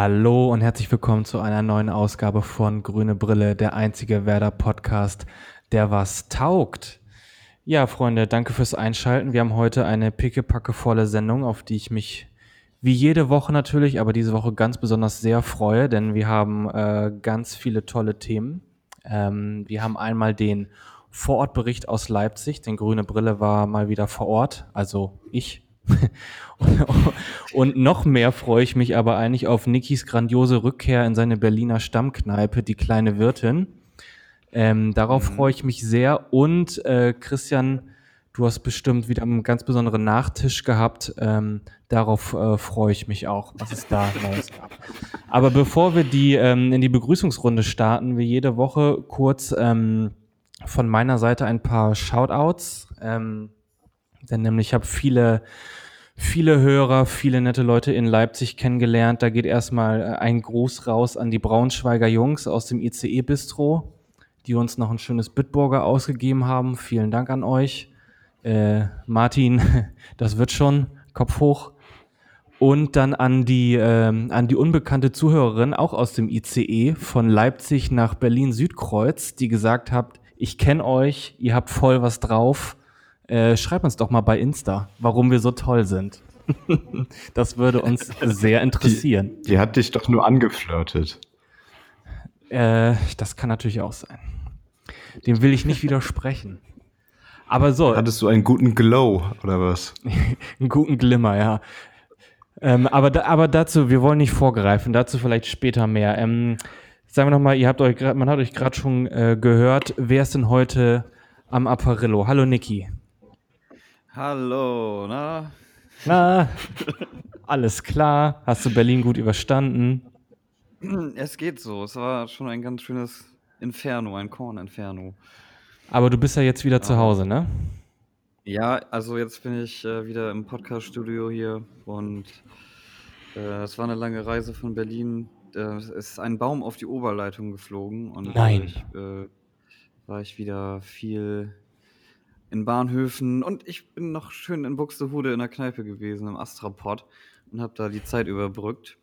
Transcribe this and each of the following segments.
Hallo und herzlich willkommen zu einer neuen Ausgabe von Grüne Brille, der einzige Werder Podcast, der was taugt. Ja, Freunde, danke fürs Einschalten. Wir haben heute eine pickepackevolle Sendung, auf die ich mich wie jede Woche natürlich, aber diese Woche ganz besonders sehr freue, denn wir haben äh, ganz viele tolle Themen. Ähm, wir haben einmal den Vorortbericht aus Leipzig, denn Grüne Brille war mal wieder vor Ort, also ich. und noch mehr freue ich mich aber eigentlich auf Nikis grandiose Rückkehr in seine Berliner Stammkneipe, die kleine Wirtin. Ähm, darauf Mhm. freue ich mich sehr. Und äh, Christian, du hast bestimmt wieder einen ganz besonderen Nachtisch gehabt. Ähm, darauf äh, freue ich mich auch, was es da Neues gab. Aber bevor wir die ähm, in die Begrüßungsrunde starten, wie jede Woche kurz ähm, von meiner Seite ein paar Shoutouts. Ähm, denn nämlich ich habe viele, viele Hörer, viele nette Leute in Leipzig kennengelernt. Da geht erstmal äh, ein Gruß raus an die Braunschweiger Jungs aus dem ICE-Bistro, die uns noch ein schönes Bitburger ausgegeben haben. Vielen Dank an euch. Äh, Martin, das wird schon. Kopf hoch. Und dann an die, ähm, an die unbekannte Zuhörerin, auch aus dem ICE, von Leipzig nach Berlin-Südkreuz, die gesagt hat, ich kenne euch, ihr habt voll was drauf. Äh, schreibt uns doch mal bei Insta, warum wir so toll sind. das würde uns sehr interessieren. Die hat dich doch nur angeflirtet. Äh, das kann natürlich auch sein. Dem will ich nicht widersprechen. Aber so, Hattest du einen guten Glow oder was? einen guten Glimmer, ja. Ähm, aber, da, aber dazu, wir wollen nicht vorgreifen, dazu vielleicht später mehr. Ähm, sagen wir nochmal, ihr habt euch grad, man hat euch gerade schon äh, gehört, wer ist denn heute am Apparillo? Hallo Niki. Hallo, na? Na, alles klar? Hast du Berlin gut überstanden? Es geht so. Es war schon ein ganz schönes Inferno, ein Korn-Inferno. Aber du bist ja jetzt wieder zu Hause, ne? Ja, also jetzt bin ich äh, wieder im Podcast-Studio hier und äh, es war eine lange Reise von Berlin. Äh, es ist ein Baum auf die Oberleitung geflogen und Nein. ich äh, war ich wieder viel in Bahnhöfen und ich bin noch schön in Buxtehude in der Kneipe gewesen, im Astrapod und habe da die Zeit überbrückt.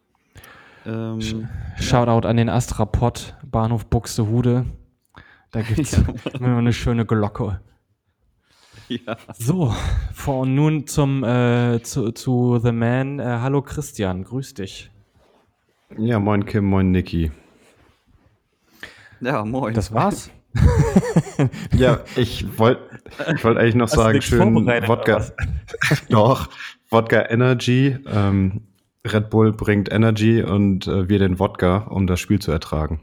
Ähm, Shoutout an den Astrapod, Bahnhof Buxtehude. Da gibt's immer eine schöne Glocke. ja. So, vor nun zum äh, zu, zu The Man. Äh, hallo Christian, grüß dich. Ja, moin Kim, moin Niki. ja, moin. Das war's. Ja, ich wollte ich wollt eigentlich noch Hast sagen, schön Wodka. Doch, Wodka Energy. Ähm, Red Bull bringt Energy und äh, wir den Wodka, um das Spiel zu ertragen.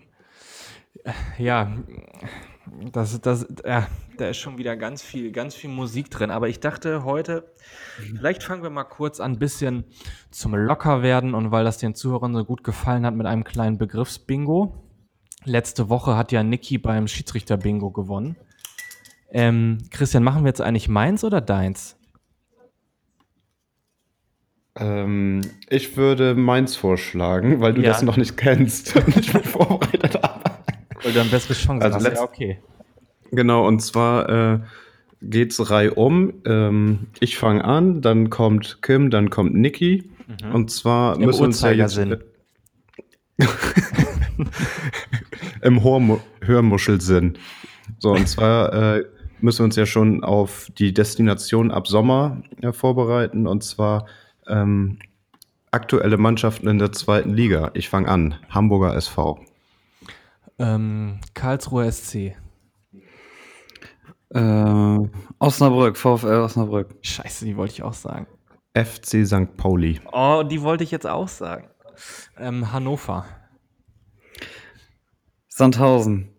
Ja, das, das, ja, da ist schon wieder ganz viel, ganz viel Musik drin. Aber ich dachte heute, vielleicht fangen wir mal kurz an, ein bisschen zum Lockerwerden und weil das den Zuhörern so gut gefallen hat mit einem kleinen Begriffsbingo. Letzte Woche hat ja Niki beim Schiedsrichter-Bingo gewonnen. Ähm, Christian, machen wir jetzt eigentlich meins oder deins? Ähm, ich würde meins vorschlagen, weil du Ja. das noch nicht kennst und ich mich vorbereitet habe. Weil du dann bessere Chancen Also hast. Ja, okay. Genau, und zwar äh, geht's reihum. Ähm, ich fange an, dann kommt Kim, dann kommt Niki. Und zwar Im müssen wir uns ja jetzt Uhrzeigersinn. im Hörmu Hörmuschelsinn. So, und zwar äh, müssen wir uns ja schon auf die Destination ab Sommer äh, vorbereiten. Und zwar ähm, aktuelle Mannschaften in der zweiten Liga. Ich fange an. Hamburger SV. Ähm, Karlsruher SC. Äh, Osnabrück, VfL Osnabrück. Scheiße, die wollte ich auch sagen. FC St. Pauli. Oh, die wollte ich jetzt auch sagen. Ähm, Hannover. Sandhausen.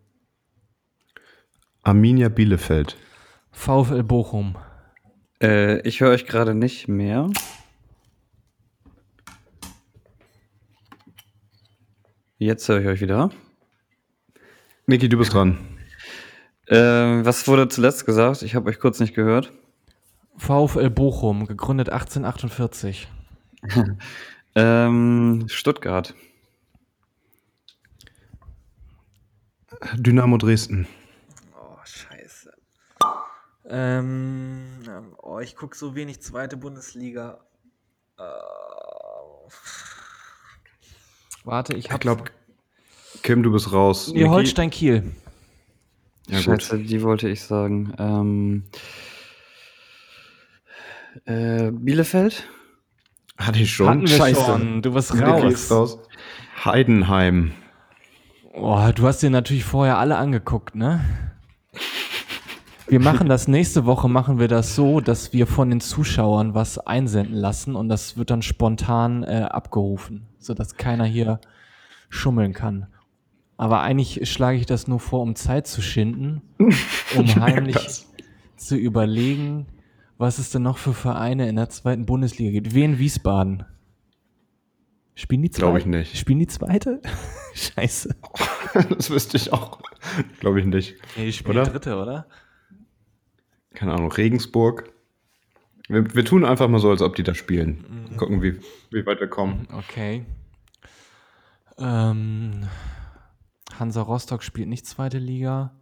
Arminia Bielefeld. VfL Bochum. Äh, ich höre euch gerade nicht mehr. Jetzt höre ich euch wieder. Niki, du bist dran. Ähm, was wurde zuletzt gesagt? Ich habe euch kurz nicht gehört. VfL Bochum, gegründet 1848. Ähm, Stuttgart. Dynamo Dresden. Oh, scheiße. Ähm, oh, ich gucke so wenig zweite Bundesliga. Äh, warte, ich Ich habe glaube, Kim, du bist raus. Nee, Holstein Kiel. Ja, gut. Scheiße, die wollte ich sagen. Ähm, äh, Bielefeld? Hatte ich schon. Hatten wir Scheiße. schon. Du bist Niki raus. raus. Heidenheim. Oh, du hast dir natürlich vorher alle angeguckt, ne? Wir machen das nächste Woche, machen wir das so, dass wir von den Zuschauern was einsenden lassen und das wird dann spontan äh, abgerufen, sodass keiner hier schummeln kann. Aber eigentlich schlage ich das nur vor, um Zeit zu schinden, um heimlich zu überlegen, was es denn noch für Vereine in der zweiten Bundesliga gibt. Wien Wiesbaden. Spielen die zweite? Glaube ich nicht. Spielen die zweite? Scheiße. das wüsste ich auch. Glaube ich nicht. Nee, die spielen Oder? die dritte, oder? Keine Ahnung, Regensburg. Wir, wir tun einfach mal so, als ob die da spielen. Mhm. Gucken, wie, wie weit wir kommen. Okay. Ähm, Hansa Rostock spielt nicht zweite Liga.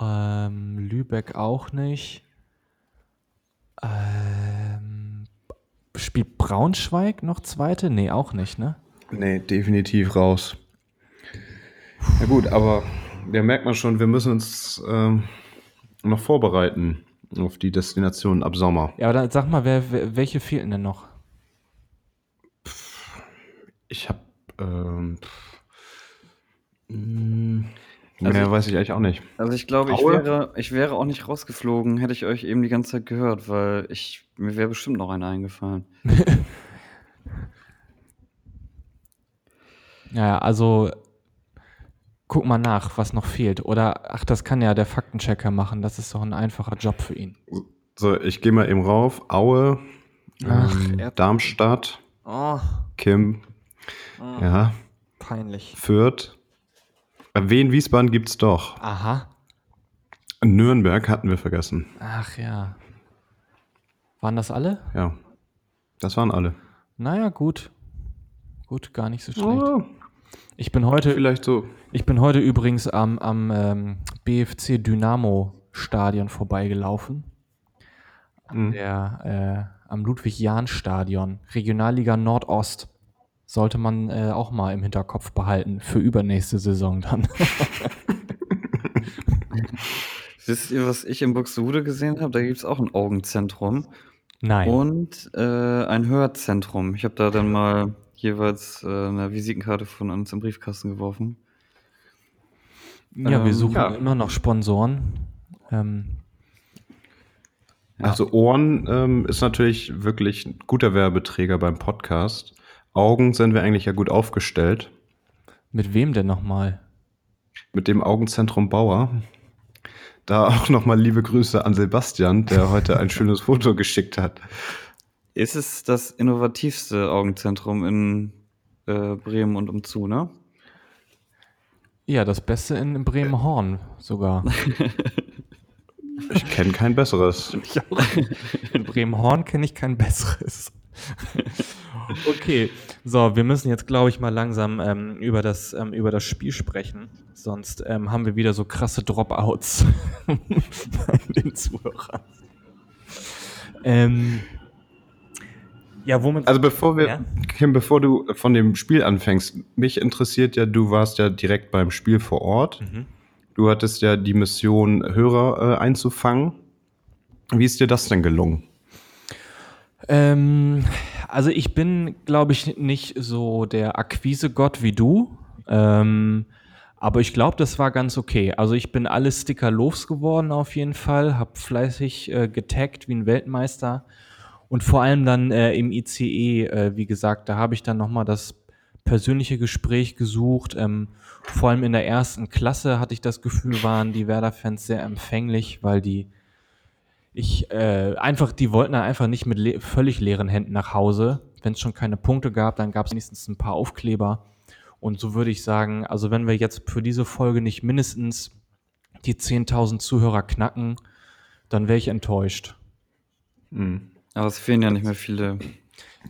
Ähm, Lübeck auch nicht. Spielt Braunschweig noch zweite? Nee, auch nicht, ne? Nee, definitiv raus. Na gut, aber da merkt man schon, wir müssen uns ähm, noch vorbereiten auf die Destination ab Sommer. Ja, aber dann sag mal, wer, wer, welche fehlten denn noch? Ich habe. Ähm, mh, Also mehr ich- weiß ich eigentlich auch nicht. Also ich glaube, ich wäre, ich wäre auch nicht rausgeflogen, hätte ich euch eben die ganze Zeit gehört, weil ich, mir wäre bestimmt noch einer eingefallen. Ja, also guck mal nach, was noch fehlt. Oder, ach, das kann ja der Faktenchecker machen. Das ist doch ein einfacher Job für ihn. So, ich gehe mal eben rauf. Aue, Ach, ähm, Darmstadt, Oh, Kim, ja, peinlich. Fürth. Wien, Wiesbaden gibt's doch. Aha. Nürnberg hatten wir vergessen. Ach ja. Waren das alle? Ja, das waren alle. Naja, gut. Gut, gar nicht so schlecht. Oh, Ich bin heute, vielleicht so. ich bin heute übrigens am, am ähm, BFC Dynamo Stadion vorbeigelaufen. Mhm. der, äh, am Ludwig-Jahn-Stadion, Regionalliga Nordost. Sollte man äh, auch mal im Hinterkopf behalten für übernächste Saison dann. Wisst ihr, was ich in Buxtehude gesehen habe? Da gibt es auch ein Augenzentrum Nein. und äh, ein Hörzentrum. Ich habe da dann mal jeweils äh, eine Visitenkarte von uns im Briefkasten geworfen. ja, wir ähm, suchen ja. immer noch Sponsoren. Ähm, Ja. Also Ohren ähm, ist natürlich wirklich ein guter Werbeträger beim Podcast. Augen sind wir eigentlich ja gut aufgestellt. mit wem denn nochmal? Mit dem Augenzentrum Bauer. Da auch nochmal liebe Grüße an Sebastian, der heute ein schönes Foto geschickt hat. Ist es das innovativste Augenzentrum in äh, Bremen und umzu, ne? Ja, das Beste in Bremen-Horn sogar. Ich kenne kein besseres. Ich auch. In Bremen-Horn kenne ich kein besseres. okay, so, wir müssen jetzt, glaube ich, mal langsam ähm, über, das, ähm, über das Spiel sprechen. Sonst ähm, haben wir wieder so krasse Dropouts bei den Zuhörern. Ähm, ja, womit. Also bevor wir, Ja? Kim, bevor du von dem Spiel anfängst, mich interessiert ja, du warst ja direkt beim Spiel vor Ort. Mhm. Du hattest ja die Mission, Hörer äh, einzufangen. Wie ist dir das denn gelungen? Ähm, also ich bin, glaube ich, nicht so der Akquise-Gott wie du. Ähm, aber ich glaube, das war ganz okay. Also ich bin alle Sticker losgeworden auf jeden Fall, habe fleißig äh, getaggt wie ein Weltmeister und vor allem dann äh, im ICE, äh, wie gesagt, da habe ich dann nochmal das persönliche Gespräch gesucht. Ähm, vor allem in der ersten Klasse hatte ich das Gefühl, waren die Werder-Fans sehr empfänglich, weil die ich äh, einfach, die wollten dann einfach nicht mit le völlig leeren Händen nach Hause. Wenn es schon keine Punkte gab, dann gab es wenigstens ein paar Aufkleber. Und so würde ich sagen, also wenn wir jetzt für diese Folge nicht mindestens die 10.000 Zuhörer knacken, dann wäre ich enttäuscht. Mhm. Aber es fehlen ja nicht mehr viele.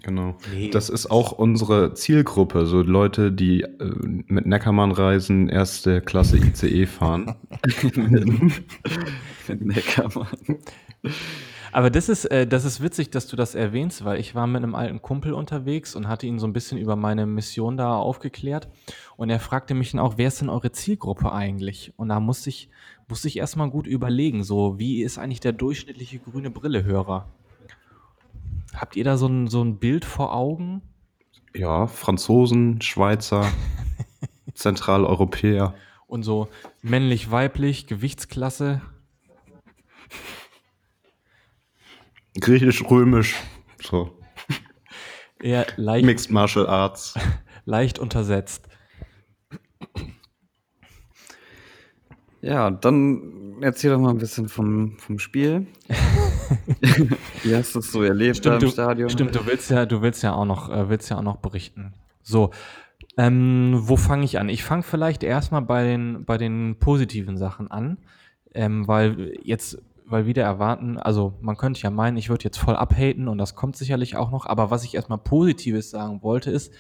Genau. Nee. Das ist auch unsere Zielgruppe, so Leute, die äh, mit Neckermann reisen, erste Klasse ICE fahren. Neckermann. Aber das ist, äh, das ist witzig, dass du das erwähnst, weil ich war mit einem alten Kumpel unterwegs und hatte ihn so ein bisschen über meine Mission da aufgeklärt. Und er fragte mich dann auch, wer ist denn eure Zielgruppe eigentlich? Und da musste ich, musste ich erstmal gut überlegen, so wie ist eigentlich der durchschnittliche grüne Brille-Hörer? Habt ihr da so ein, so ein Bild vor Augen? Ja, Franzosen, Schweizer, Zentraleuropäer. Und so männlich, weiblich, Gewichtsklasse? Griechisch, römisch, so. Eher leicht, Mixed Martial Arts. leicht untersetzt. Ja, dann erzähl doch mal ein bisschen vom, vom Spiel. Wie hast du es so erlebt da Stimmt, im du, Stadion? stimmt, du willst ja, du willst ja auch noch, äh, willst ja auch noch berichten. So, ähm, wo fange ich an? Ich fange vielleicht erstmal bei den, bei den positiven Sachen an, ähm, weil jetzt, weil wieder erwarten, also man könnte ja meinen, ich würde jetzt voll abhaten und das kommt sicherlich auch noch, aber was ich erstmal Positives sagen wollte, ist,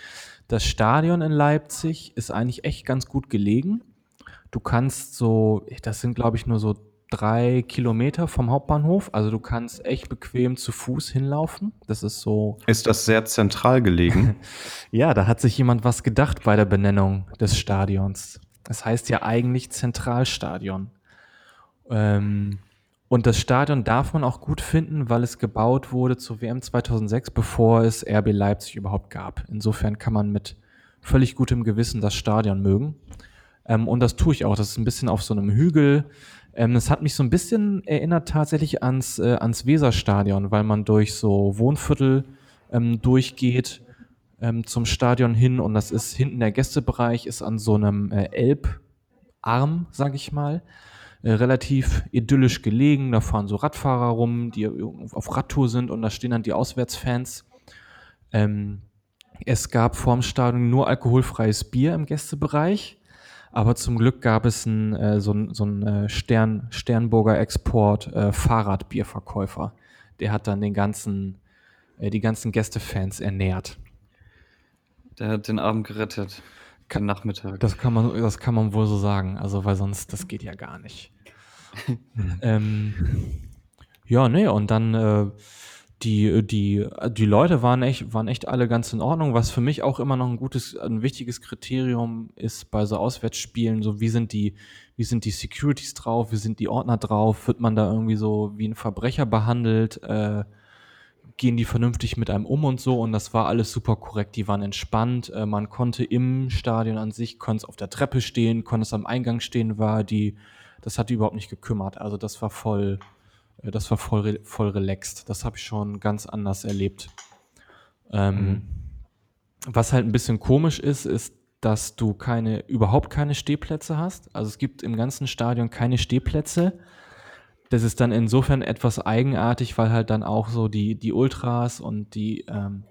das Stadion in Leipzig ist eigentlich echt ganz gut gelegen. Du kannst so, das sind glaube ich nur so drei Kilometer vom Hauptbahnhof, also du kannst echt bequem zu Fuß hinlaufen. Das ist so, Ist das sehr zentral gelegen? ja, da hat sich jemand was gedacht bei der Benennung des Stadions. Das heißt ja eigentlich Zentralstadion. Ähm, und das Stadion darf man auch gut finden, weil es gebaut wurde zur WM 2006, bevor es RB Leipzig überhaupt gab. Insofern kann man mit völlig gutem Gewissen das Stadion mögen. Ähm, und das tue ich auch. Das ist ein bisschen auf so einem Hügel. Ähm, das hat mich so ein bisschen erinnert tatsächlich ans, äh, ans Weserstadion, weil man durch so Wohnviertel ähm, durchgeht ähm, zum Stadion hin und das ist hinten der Gästebereich, ist an so einem äh, Elbarm, sag ich mal, äh, relativ idyllisch gelegen. Da fahren so Radfahrer rum, die auf Radtour sind und da stehen dann die Auswärtsfans. Ähm, es gab vorm Stadion nur alkoholfreies Bier im Gästebereich. Aber zum Glück gab es ein, äh, so ein, so ein äh, Stern, Sternburger Export äh, Fahrradbierverkäufer. Der hat dann den ganzen, äh, die ganzen Gästefans ernährt. Der hat den Abend gerettet. Kein Nachmittag. Das kann man, das kann man wohl so sagen. Also, weil sonst, das geht ja gar nicht. ähm, ja, nee, und dann äh, die, die, die Leute waren echt, waren echt alle ganz in Ordnung. Was für mich auch immer noch ein gutes, ein wichtiges Kriterium ist bei so Auswärtsspielen, so wie sind die, wie sind die Securities drauf, wie sind die Ordner drauf, wird man da irgendwie so wie ein Verbrecher behandelt, äh, gehen die vernünftig mit einem um und so und das war alles super korrekt, die waren entspannt, äh, man konnte im Stadion an sich, konnte es auf der Treppe stehen, konnte es am Eingang stehen, war die, das hat die überhaupt nicht gekümmert, also das war voll, äh, das war voll, voll relaxed, das habe ich schon ganz anders erlebt. Ähm, Was halt ein bisschen komisch ist, ist, dass du keine, überhaupt keine Stehplätze hast. Also es gibt im ganzen Stadion keine Stehplätze. Das ist dann insofern etwas eigenartig, weil halt dann auch so die, die Ultras und die, ähm,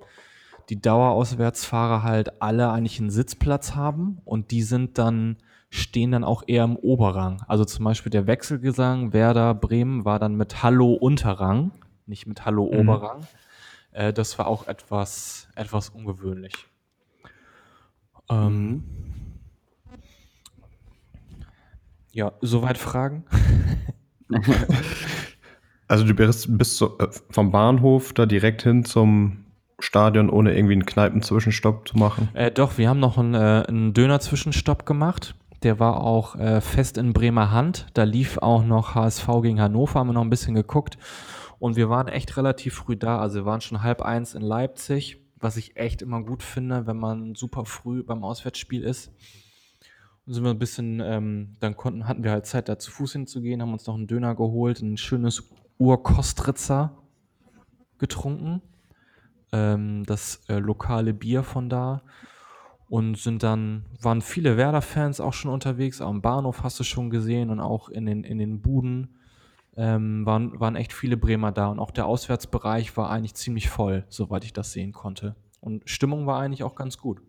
die Dauerauswärtsfahrer halt alle eigentlich einen Sitzplatz haben und die sind dann, stehen dann auch eher im Oberrang. Also zum Beispiel der Wechselgesang Werder Bremen war dann mit Hallo Unterrang, nicht mit Hallo Oberrang. Äh, das war auch etwas, etwas ungewöhnlich. Ähm, ja, soweit Fragen? Also du bist, bist so, äh, vom Bahnhof da direkt hin zum Stadion, ohne irgendwie einen Kneipenzwischenstopp zu machen. Äh, doch, wir haben noch einen, äh, einen Döner-Zwischenstopp gemacht. Der war auch äh, fest in Bremer Hand. Da lief auch noch HSV gegen Hannover, haben wir noch ein bisschen geguckt. Und wir waren echt relativ früh da. Also wir waren schon halb eins in Leipzig, was ich echt immer gut finde, wenn man super früh beim Auswärtsspiel ist. Sind wir ein bisschen, ähm, dann konnten, hatten wir halt Zeit, da zu Fuß hinzugehen, haben uns noch einen Döner geholt, ein schönes Urkostritzer getrunken. Ähm, das äh, lokale Bier von da und sind dann, waren viele Werder-Fans auch schon unterwegs, am Bahnhof hast du schon gesehen und auch in den, in den Buden ähm, waren, waren echt viele Bremer da und auch der Auswärtsbereich war eigentlich ziemlich voll, soweit ich das sehen konnte. Und Stimmung war eigentlich auch ganz gut.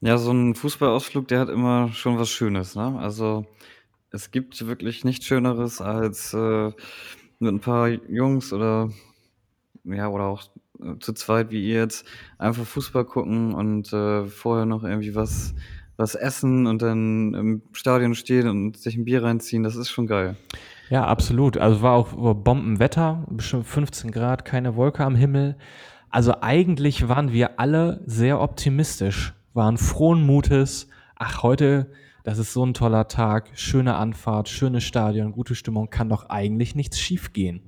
Ja, so ein Fußballausflug, der hat immer schon was Schönes, ne? Also, es gibt wirklich nichts Schöneres als, äh, mit ein paar Jungs oder ja, oder auch, äh, zu zweit wie ihr jetzt einfach Fußball gucken und, äh, vorher noch irgendwie was was essen und dann im Stadion stehen und sich ein Bier reinziehen. Das ist schon geil. Ja, absolut. Also war auch Bombenwetter, bestimmt 15 Grad, keine Wolke am Himmel. Also eigentlich waren wir alle sehr optimistisch, waren frohen Mutes. Ach, heute, das ist so ein toller Tag, schöne Anfahrt, schönes Stadion, gute Stimmung, kann doch eigentlich nichts schiefgehen.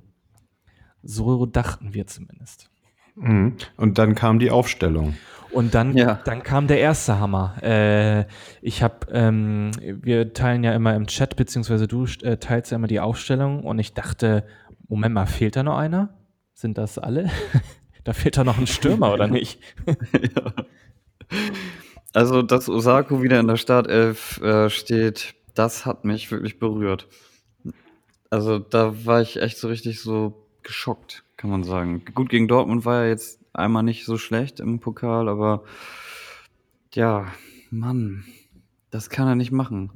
So dachten wir zumindest. Mhm. Und dann kam die Aufstellung. Und dann, Ja. dann kam der erste Hammer. Äh, ich habe, ähm, wir teilen ja immer im Chat, beziehungsweise du äh, teilst ja immer die Aufstellung und ich dachte, Moment mal, fehlt da noch einer? Sind das alle? da fehlt da noch ein Stürmer, oder nicht? Also, dass Osako wieder in der Startelf, äh, steht, das hat mich wirklich berührt. Also, da war ich echt so richtig so geschockt, kann man sagen. Gut, gegen Dortmund war er jetzt einmal nicht so schlecht im Pokal, aber ja, Mann, das kann er nicht machen.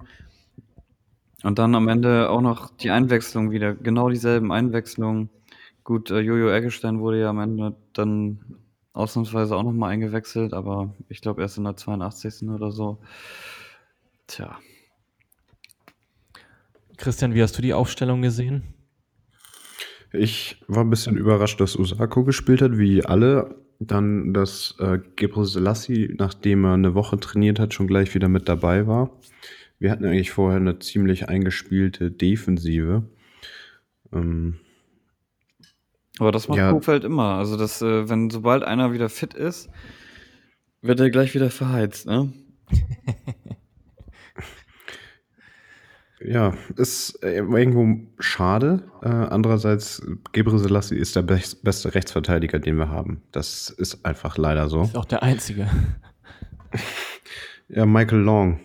Und dann am Ende auch noch die Einwechslung wieder, genau dieselben Einwechslungen. Gut, äh, Jojo Eggestein wurde ja am Ende dann ausnahmsweise auch nochmal eingewechselt, aber ich glaube erst in der 82. oder so. Tja, Christian, wie hast du die Aufstellung gesehen? Ich war ein bisschen überrascht, dass Osako gespielt hat, wie alle. Dann, dass äh, Gebre Selassie, nachdem er eine Woche trainiert hat, schon gleich wieder mit dabei war. Wir hatten eigentlich vorher eine ziemlich eingespielte Defensive. Ähm, aber das macht Ja. Kofeld immer. Also, das, äh, wenn sobald einer wieder fit ist, wird er gleich wieder verheizt, ne? ja, ist äh, irgendwo schade. Äh, andererseits, Gebre Selassie ist der best, beste Rechtsverteidiger, den wir haben. Das ist einfach leider so. Ist auch der einzige. Ja, Michael Long.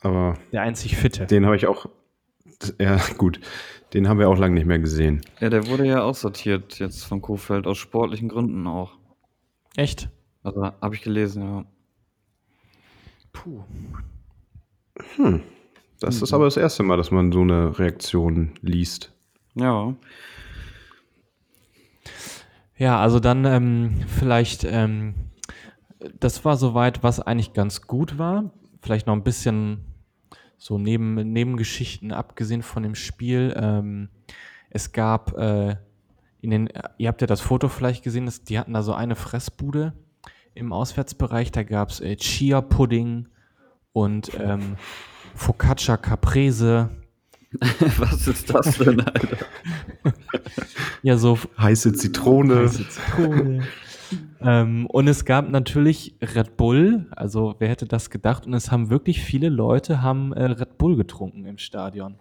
Aber Der einzig Fitte. den habe ich auch. Ja, gut. Den haben wir auch lange nicht mehr gesehen. Ja, der wurde ja aussortiert jetzt von Kofeld, aus sportlichen Gründen auch. Echt? Also, habe ich gelesen, ja. Puh. Das ist aber das erste Mal, dass man so eine Reaktion liest. Ja. Ja, also dann ähm, vielleicht, ähm, das war soweit, was eigentlich ganz gut war. Vielleicht noch ein bisschen so neben, Nebengeschichten, abgesehen von dem Spiel. Ähm, es gab äh, in den, ihr habt ja das Foto vielleicht gesehen, das, die hatten da so eine Fressbude im Auswärtsbereich. Da gab es äh, Chia-Pudding und ähm, Focaccia Caprese. Was ist das denn, Alter? Ja, so Heiße Zitrone. Heiße Zitrone. Ähm, und es gab natürlich Red Bull, also wer hätte das gedacht? Und es haben wirklich viele Leute haben äh, Red Bull getrunken im Stadion.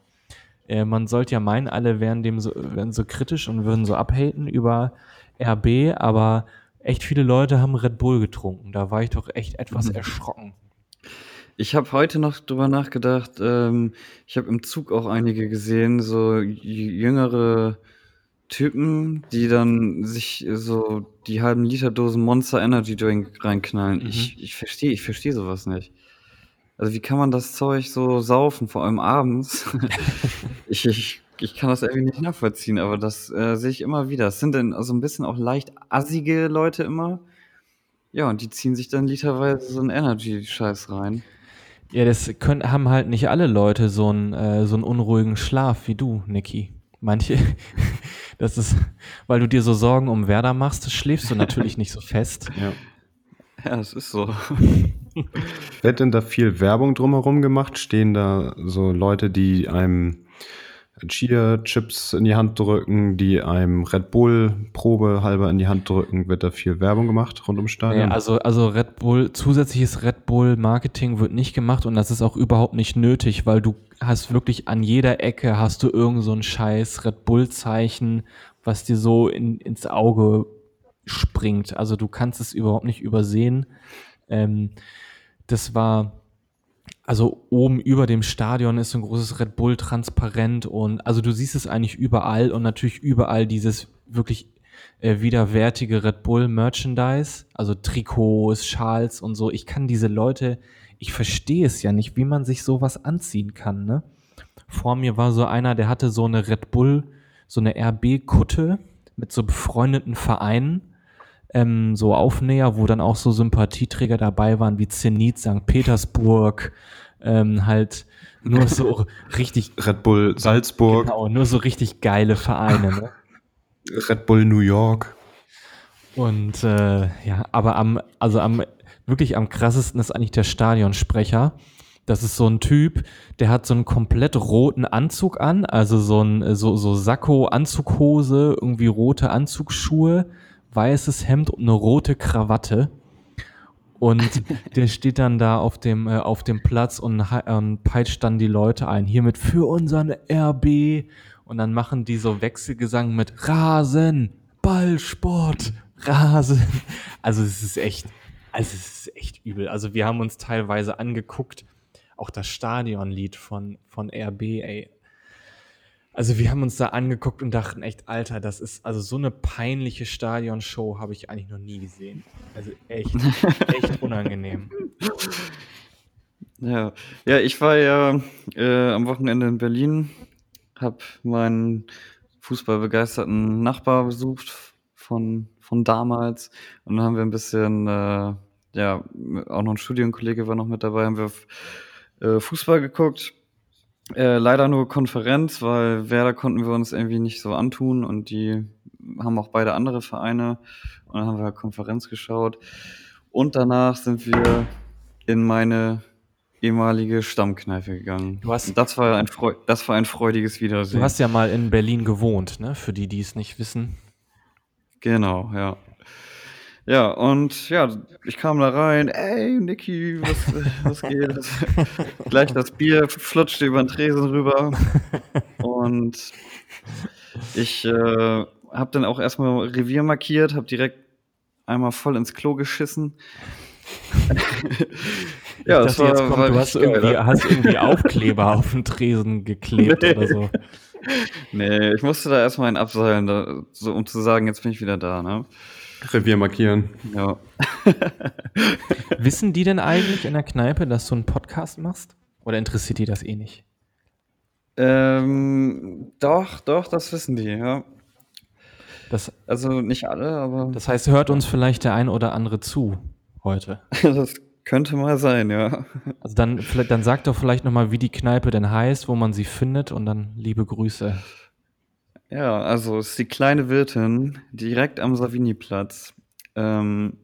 Äh, man sollte ja meinen, alle wären dem so, wären so kritisch und würden so abhaten über RB, aber echt viele Leute haben Red Bull getrunken. Da war ich doch echt etwas Mhm. erschrocken. Ich habe heute noch drüber nachgedacht. Ähm, ich habe im Zug auch einige gesehen, so jüngere Typen, die dann sich so die halben Liter Dosen Monster Energy Drink reinknallen. Mhm. Ich, ich verstehe, ich verstehe sowas nicht. Also wie kann man das Zeug so saufen, vor allem abends? ich, ich, ich kann das irgendwie nicht nachvollziehen, aber das äh, sehe ich immer wieder. Es sind dann also ein bisschen auch leicht assige Leute immer. Ja, und die ziehen sich dann literweise so einen Energy-Scheiß rein. Ja, das können, haben halt nicht alle Leute so einen, äh, so einen unruhigen Schlaf wie du, Niki. Manche, das ist, weil du dir so Sorgen um Werder machst, schläfst du natürlich nicht so fest. Ja. Ja, es ist so. Wird denn da viel Werbung drumherum gemacht? Stehen da so Leute, die einem Chia-Chips in die Hand drücken, die einem Red Bull Probe halber in die Hand drücken? Wird da viel Werbung gemacht rund ums Stadion? Ja, also, also Red Bull, zusätzliches Red Bull Marketing wird nicht gemacht und das ist auch überhaupt nicht nötig, weil du hast wirklich an jeder Ecke hast du irgend so ein scheiß Red Bull Zeichen, was dir so in, ins Auge springt. Also du kannst es überhaupt nicht übersehen. Ähm, das war, also oben über dem Stadion ist ein großes Red Bull transparent und also du siehst es eigentlich überall und natürlich überall dieses wirklich äh, widerwärtige Red Bull Merchandise, also Trikots, Schals und so. Ich kann diese Leute, ich verstehe es ja nicht, wie man sich sowas anziehen kann, ne? Vor mir war so einer, der hatte so eine Red Bull, so eine RB-Kutte mit so befreundeten Vereinen, ähm, so Aufnäher, wo dann auch so Sympathieträger dabei waren wie Zenit, St. Petersburg, ähm, halt nur so richtig, Red Bull Salzburg, genau, nur so richtig geile Vereine, ne? Red Bull New York. Und äh, ja, aber am, also am wirklich am krassesten ist eigentlich der Stadionsprecher. Das ist so ein Typ, der hat so einen komplett roten Anzug an, also so ein so, so Sakko, Anzughose, irgendwie rote Anzugsschuhe, weißes Hemd und eine rote Krawatte. Und der steht dann da auf dem, äh, auf dem Platz und, und peitscht dann die Leute ein. Hiermit für unseren RB. Und dann machen die so Wechselgesang mit Rasen, Ballsport, Rasen. Also es ist echt, also es ist echt übel. Also wir haben uns teilweise angeguckt, auch das Stadionlied von, von RB, ey. Also wir haben uns da angeguckt und dachten echt, Alter, das ist, also so eine peinliche Stadionshow habe ich eigentlich noch nie gesehen. Also echt, echt unangenehm. Ja, ja ich war ja äh, am Wochenende in Berlin, habe meinen fußballbegeisterten Nachbar besucht von, von damals und dann haben wir ein bisschen, äh, ja, auch noch ein Studienkollege war noch mit dabei, haben wir äh, Fußball geguckt. Äh, leider nur Konferenz, weil Werder konnten wir uns irgendwie nicht so antun und die haben auch beide andere Vereine und dann haben wir Konferenz geschaut und danach sind wir in meine ehemalige Stammkneipe gegangen. Du hast- Und das war ein Freu das war ein freudiges Wiedersehen. Du hast ja mal in Berlin gewohnt, ne? Für die, die es nicht wissen. Genau, ja. Ja, und ja, ich kam da rein, ey, Niki, was, was geht? Gleich das Bier flutschte über den Tresen rüber. Und ich äh, habe dann auch erstmal Revier markiert, habe direkt einmal voll ins Klo geschissen. ja, dachte, jetzt kommt, du hast geil, irgendwie, hast irgendwie Aufkleber auf den Tresen geklebt Nee. oder so. Nee, ich musste da erstmal einen abseilen, da, so, um zu sagen, jetzt bin ich wieder da, ne? Revier markieren. Ja. Wissen die denn eigentlich in der Kneipe, dass du einen Podcast machst? Oder interessiert die das eh nicht? Ähm, doch, doch, das wissen die, ja. Das, Also nicht alle, aber das heißt, hört uns vielleicht der ein oder andere zu heute. das könnte mal sein, ja. Also dann, dann sag doch vielleicht nochmal, wie die Kneipe denn heißt, wo man sie findet und dann liebe Grüße. Ja, also es ist die kleine Wirtin direkt am Savini-Platz. Ähm,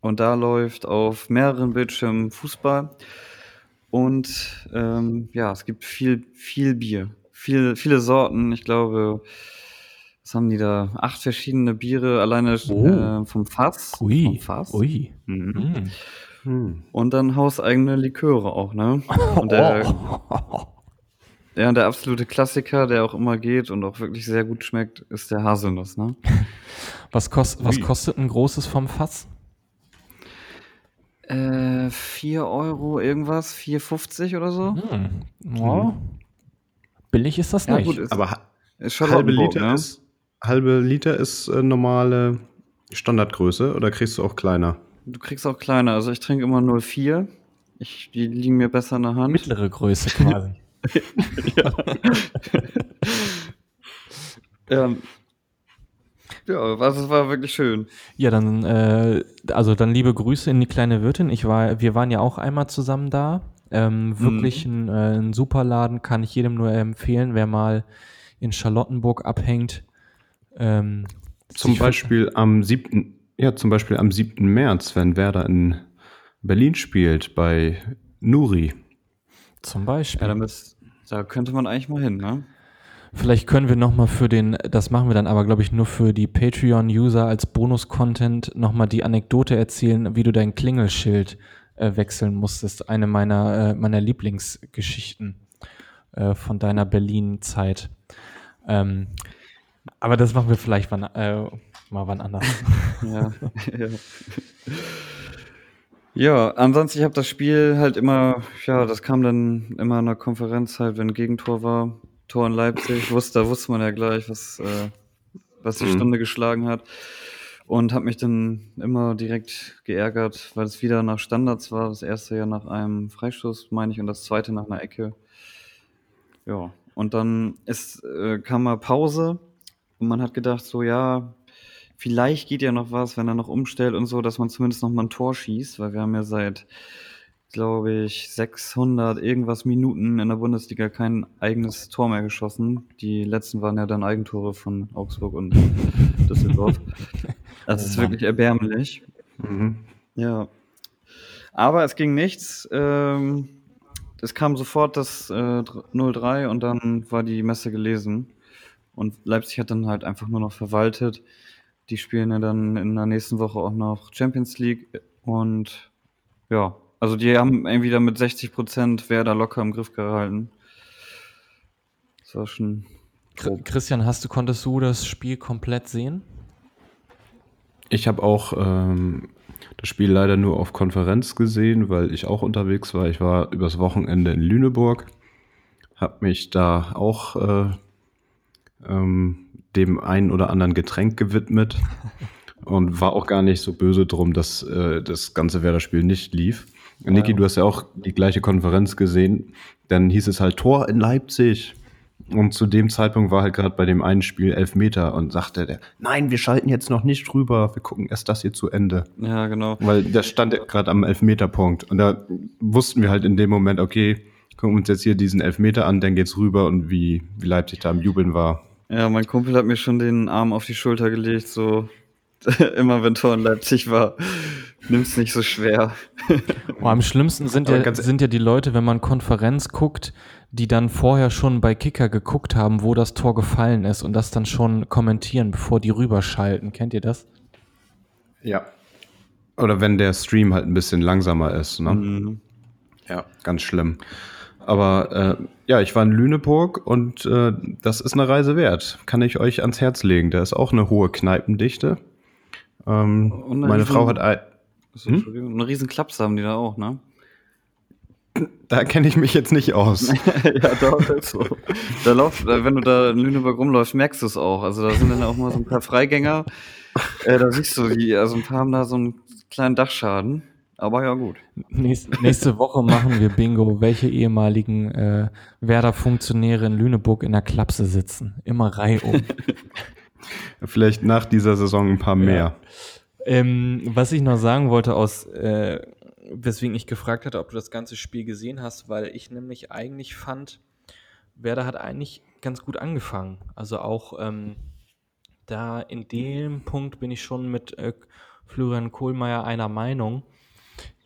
und da läuft auf mehreren Bildschirmen Fußball. Und ähm, ja, es gibt viel, viel Bier. Viel, viele Sorten. Ich glaube, was haben die da? Acht verschiedene Biere alleine Oh. äh, vom Fass. Vom Ui, Fass. ui. Mhm. Mm. Hm. Und dann hauseigene Liköre auch, ne? Und der, ja, und der absolute Klassiker, der auch immer geht und auch wirklich sehr gut schmeckt, ist der Haselnuss, ne? Was, kost, was kostet ein großes vom Fass? Äh, 4 Euro irgendwas, 4,50 oder so. Hm. Ja. Billig ist das Ja, nicht. gut, ist, Aber ist halbe Liter, ne? ist, halbe Liter ist äh, normale Standardgröße oder kriegst du auch kleiner? Du kriegst auch kleiner, also ich trinke immer 0,4. Ich, die liegen mir besser in der Hand. Mittlere Größe quasi. Ja, ja also es war wirklich schön. Ja, dann, äh, also dann liebe Grüße in die kleine Wirtin. Ich war, wir waren ja auch einmal zusammen da. Ähm, wirklich ein, äh, ein super Laden, kann ich jedem nur empfehlen, wer mal in Charlottenburg abhängt. Ähm, Zum Beispiel am 7. Ja, zum Beispiel am 7. März, wenn Werder in Berlin spielt, bei Nuri. Zum Beispiel. Ja, damit, da könnte man eigentlich mal hin, ne? Vielleicht können wir nochmal für den, das machen wir dann aber, glaube ich, nur für die Patreon-User als Bonus-Content nochmal die Anekdote erzählen, wie du dein Klingelschild äh, wechseln musstest. Eine meiner, äh, meiner Lieblingsgeschichten äh, von deiner Berlin-Zeit. Ähm, aber das machen wir vielleicht wann, äh, mal wann anders. Ja. ja. Ja, ansonsten, ich habe das Spiel halt immer, ja, das kam dann immer in der Konferenz halt, wenn Gegentor war, Tor in Leipzig, wusste, da wusste man ja gleich, was, äh, was die Mhm. Stunde geschlagen hat. Und habe mich dann immer direkt geärgert, weil es wieder nach Standards war. Das erste ja nach einem Freistoß, meine ich, und das zweite nach einer Ecke. Ja, und dann ist, äh, kam mal Pause und man hat gedacht, so ja, vielleicht geht ja noch was, wenn er noch umstellt und so, dass man zumindest noch mal ein Tor schießt, weil wir haben ja seit, glaube ich, 600 irgendwas Minuten in der Bundesliga kein eigenes Tor mehr geschossen. Die letzten waren ja dann Eigentore von Augsburg und Düsseldorf. Das ist wirklich erbärmlich. Mhm. Ja. Aber es ging nichts. Ähm, es kam sofort das äh, 0-3 und dann war die Messe gelesen. Und Leipzig hat dann halt einfach nur noch verwaltet. Die spielen ja dann in der nächsten Woche auch noch Champions League. Und ja, also die haben irgendwie da mit 60 Prozent Werder locker im Griff gehalten. Das war schon Chri- Christian, hast du, konntest du das Spiel komplett sehen? Ich habe auch ähm, das Spiel leider nur auf Konferenz gesehen, weil ich auch unterwegs war. Ich war übers Wochenende in Lüneburg, habe mich da auch äh, ähm, dem einen oder anderen Getränk gewidmet und war auch gar nicht so böse drum, dass äh, das ganze Werder-Spiel nicht lief. Niki, du hast ja auch die gleiche Konferenz gesehen. Dann hieß es halt Tor in Leipzig. Und zu dem Zeitpunkt war halt gerade bei dem einen Spiel Elfmeter und sagte der, nein, wir schalten jetzt noch nicht rüber, wir gucken erst das hier zu Ende. Ja, genau. Weil das stand ja gerade am Elfmeterpunkt. Und da wussten wir halt in dem Moment, okay, gucken uns jetzt hier diesen Elfmeter an, dann geht's rüber und wie, wie Leipzig da am Jubeln war. Ja, mein Kumpel hat mir schon den Arm auf die Schulter gelegt, so immer wenn Tor in Leipzig war, nimm's nicht so schwer. Oh, am schlimmsten sind ja, ganz- sind ja die Leute, wenn man Konferenz guckt, die dann vorher schon bei Kicker geguckt haben, wo das Tor gefallen ist und das dann schon kommentieren, bevor die rüberschalten. Kennt ihr das? Ja. Oder wenn der Stream halt ein bisschen langsamer ist. Ne? Mhm. Ja, ganz schlimm. Aber äh, ja, ich war in Lüneburg und äh, das ist eine Reise wert. Kann ich euch ans Herz legen. Da ist auch eine hohe Kneipendichte. Ähm, Und eine meine riesen- Frau hat ein, So, Entschuldigung. Eine riesen Klaps haben die da auch, ne? da kenne ich mich jetzt nicht aus. ja, doch, ist so. Da läuft, äh, wenn du da in Lüneburg rumläufst, merkst du es auch. Also da sind dann auch mal so ein paar Freigänger. Äh, da siehst du die, also ein paar haben da so einen kleinen Dachschaden. Aber ja, gut. Nächste, nächste Woche machen wir Bingo, welche ehemaligen äh, Werder-Funktionäre in Lüneburg in der Klapse sitzen. Immer reihum. Vielleicht nach dieser Saison ein paar mehr. Ähm, was ich noch sagen wollte, aus äh, weswegen ich gefragt hatte, ob du das ganze Spiel gesehen hast, weil ich nämlich eigentlich fand, Werder hat eigentlich ganz gut angefangen. Also auch ähm, da in dem Punkt bin ich schon mit äh, Florian Kohlmeier einer Meinung.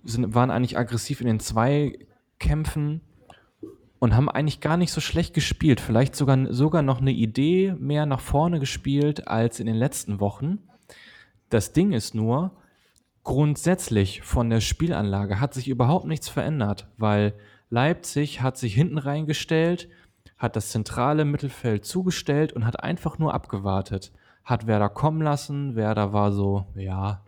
Sind, waren eigentlich aggressiv in den Zweikämpfen und haben eigentlich gar nicht so schlecht gespielt. Vielleicht sogar, sogar noch eine Idee mehr nach vorne gespielt als in den letzten Wochen. Das Ding ist nur, grundsätzlich von der Spielanlage hat sich überhaupt nichts verändert, weil Leipzig hat sich hinten reingestellt, hat das zentrale Mittelfeld zugestellt und hat einfach nur abgewartet. Hat Werder kommen lassen, Werder war so, ja,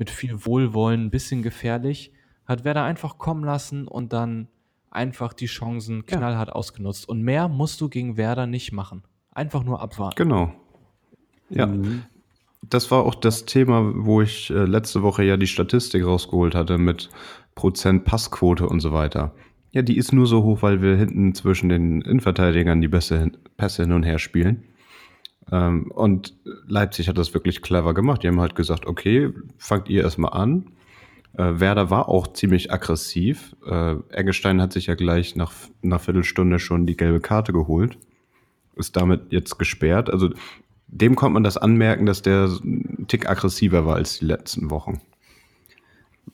mit viel Wohlwollen ein bisschen gefährlich, hat Werder einfach kommen lassen und dann einfach die Chancen knallhart ausgenutzt. Und mehr musst du gegen Werder nicht machen. Einfach nur abwarten. Genau. Ja. Das war auch das Thema, wo ich äh, letzte Woche ja die Statistik rausgeholt hatte mit Prozent Passquote und so weiter. Ja, die ist nur so hoch, weil wir hinten zwischen den Innenverteidigern die hin, Pässe hin und her spielen. Ähm, und Leipzig hat das wirklich clever gemacht. Die haben halt gesagt, okay, fangt ihr erstmal an. Äh, Werder war auch ziemlich aggressiv. Äh, Eggestein hat sich ja gleich nach einer Viertelstunde schon die gelbe Karte geholt. Ist damit jetzt gesperrt. Also dem kommt man das anmerken, dass der ein Tick aggressiver war als die letzten Wochen.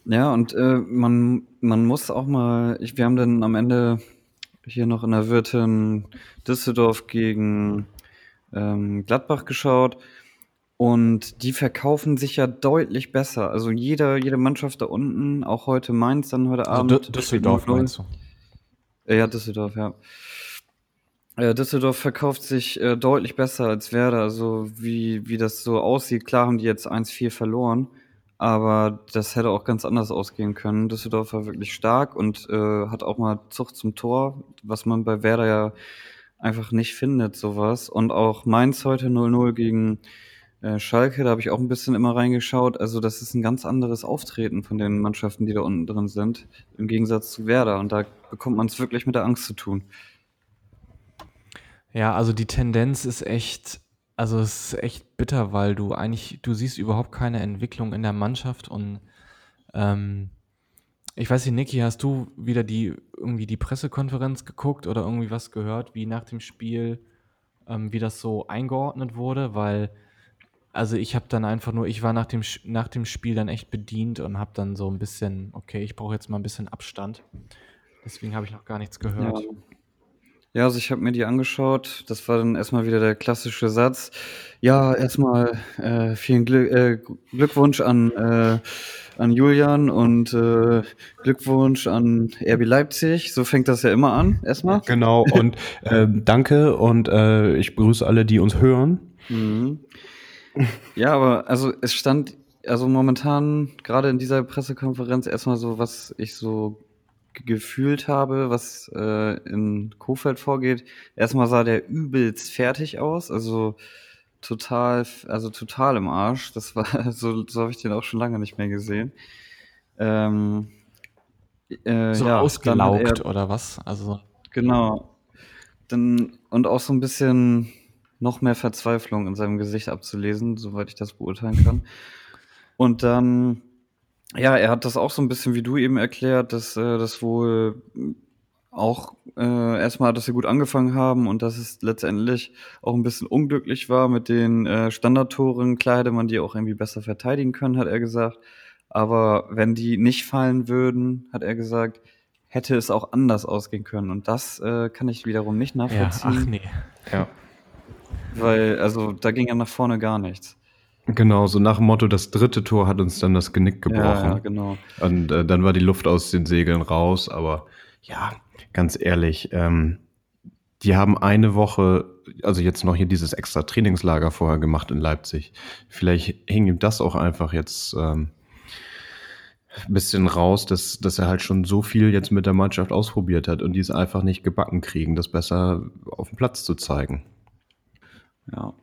Ja, und äh, man, man muss auch mal, ich, wir haben dann am Ende hier noch in der Wirtin Düsseldorf gegen ähm, Gladbach geschaut und die verkaufen sich ja deutlich besser. Also jeder, jede Mannschaft da unten, auch heute Mainz, dann heute Also Abend. Dü- Düsseldorf steht 0-0. meinst du? Äh, Ja, Düsseldorf, ja. Äh, Düsseldorf verkauft sich äh, deutlich besser als Werder, also wie, wie das so aussieht. Klar haben die jetzt 1-4 verloren, aber das hätte auch ganz anders ausgehen können. Düsseldorf war wirklich stark und äh, hat auch mal Zucht zum Tor, was man bei Werder ja einfach nicht findet, sowas. Und auch Mainz heute 0-0 gegen äh, Schalke, da habe ich auch ein bisschen immer reingeschaut. Also, das ist ein ganz anderes Auftreten von den Mannschaften, die da unten drin sind, im Gegensatz zu Werder. Und da bekommt man es wirklich mit der Angst zu tun. Ja, also die Tendenz ist echt, also es ist echt bitter, weil du eigentlich, du siehst überhaupt keine Entwicklung in der Mannschaft und ähm, ich weiß nicht, Niki, hast du wieder die irgendwie die Pressekonferenz geguckt oder irgendwie was gehört, wie nach dem Spiel, ähm, wie das so eingeordnet wurde? Weil, also ich habe dann einfach nur, ich war nach dem, nach dem Spiel dann echt bedient und habe dann so ein bisschen, okay, ich brauche jetzt mal ein bisschen Abstand. Deswegen habe ich noch gar nichts gehört. Ja. Ja, also ich habe mir die angeschaut. Das war dann erstmal wieder der klassische Satz. Ja, erstmal äh, vielen Glück, äh, Glückwunsch an, äh, an Julian und äh, Glückwunsch an RB Leipzig. So fängt das ja immer an, erstmal. Genau, und äh, danke und äh, ich begrüße alle, die uns hören. Mhm. Ja, aber also es stand, also momentan gerade in dieser Pressekonferenz erstmal so, was ich so gefühlt habe, was äh, in Kofeld vorgeht. Erstmal sah der übelst fertig aus, also total, also total im Arsch. Das war so, so habe ich den auch schon lange nicht mehr gesehen. Ähm, äh, so ja, ausgelaugt er, oder was? Also genau. Dann und auch so ein bisschen noch mehr Verzweiflung in seinem Gesicht abzulesen, soweit ich das beurteilen kann. Und dann ja, er hat das auch so ein bisschen wie du eben erklärt, dass äh, das wohl auch äh, erstmal, dass sie gut angefangen haben und dass es letztendlich auch ein bisschen unglücklich war mit den äh, Standardtoren. Klar hätte man die auch irgendwie besser verteidigen können, hat er gesagt. Aber wenn die nicht fallen würden, hat er gesagt, hätte es auch anders ausgehen können. Und das äh, kann ich wiederum nicht nachvollziehen. Ja, ach nee. Ja. Weil, also da ging ja nach vorne gar nichts. Genau, so nach dem Motto, das dritte Tor hat uns dann das Genick gebrochen. Ja, ja genau. Und äh, dann war die Luft aus den Segeln raus. Aber ja, ganz ehrlich, ähm, die haben eine Woche, also jetzt noch hier dieses extra Trainingslager vorher gemacht in Leipzig. Vielleicht hing ihm das auch einfach jetzt ähm, ein bisschen raus, dass, dass er halt schon so viel jetzt mit der Mannschaft ausprobiert hat und die es einfach nicht gebacken kriegen, das besser auf dem Platz zu zeigen. Ja,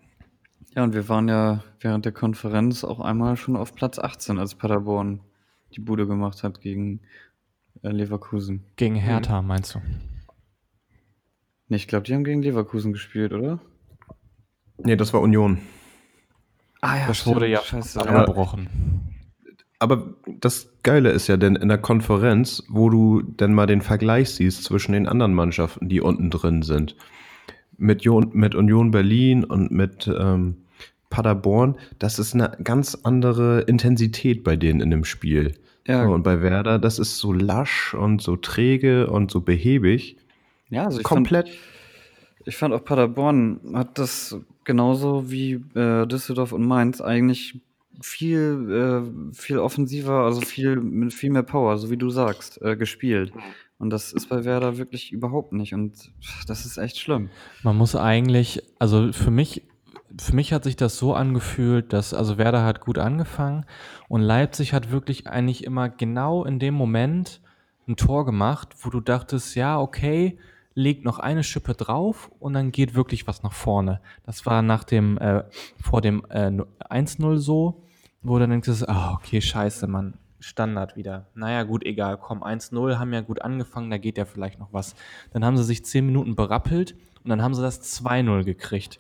ja, und wir waren ja während der Konferenz auch einmal schon auf Platz 18, als Paderborn die Bude gemacht hat gegen Leverkusen. Gegen Hertha, mhm. meinst du? Nee, ich glaube, die haben gegen Leverkusen gespielt, oder? Nee, das war Union. Ah ja, das wurde ja Scheiße. abgebrochen. Aber das Geile ist ja denn in der Konferenz, wo du dann mal den Vergleich siehst zwischen den anderen Mannschaften, die unten drin sind. Mit, mit Union Berlin und mit ähm, Paderborn, das ist eine ganz andere Intensität bei denen in dem Spiel. Ja. So, und bei Werder, das ist so lasch und so träge und so behäbig. Ja, also ich komplett. Fand, ich fand auch Paderborn hat das genauso wie äh, Düsseldorf und Mainz eigentlich viel, äh, viel offensiver, also viel mit viel mehr Power, so wie du sagst, äh, gespielt. Und das ist bei Werder wirklich überhaupt nicht. Und das ist echt schlimm. Man muss eigentlich, also für mich für mich hat sich das so angefühlt, dass, also Werder hat gut angefangen und Leipzig hat wirklich eigentlich immer genau in dem Moment ein Tor gemacht, wo du dachtest, ja, okay, legt noch eine Schippe drauf und dann geht wirklich was nach vorne. Das war nach dem, äh, vor dem äh, 1-0 so, wo dann denkst du, ah, okay, scheiße, Mann, Standard wieder. Naja, gut, egal, komm, 1-0, haben ja gut angefangen, da geht ja vielleicht noch was. Dann haben sie sich 10 Minuten berappelt und dann haben sie das 2-0 gekriegt.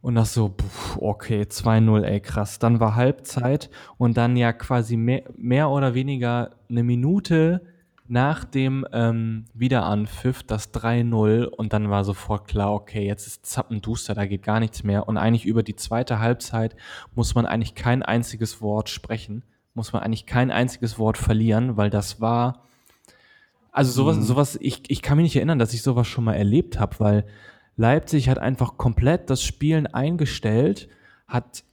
Und das so, okay, 2-0, ey, krass. Dann war Halbzeit und dann ja quasi mehr, mehr oder weniger eine Minute nach dem ähm, Wiederanpfiff das 3-0 und dann war sofort klar, okay, jetzt ist zappenduster, da geht gar nichts mehr. Und eigentlich über die zweite Halbzeit muss man eigentlich kein einziges Wort sprechen, muss man eigentlich kein einziges Wort verlieren, weil das war, also sowas, mhm. sowas, ich, ich kann mich nicht erinnern, dass ich sowas schon mal erlebt habe, weil Leipzig hat einfach komplett das Spielen eingestellt, hat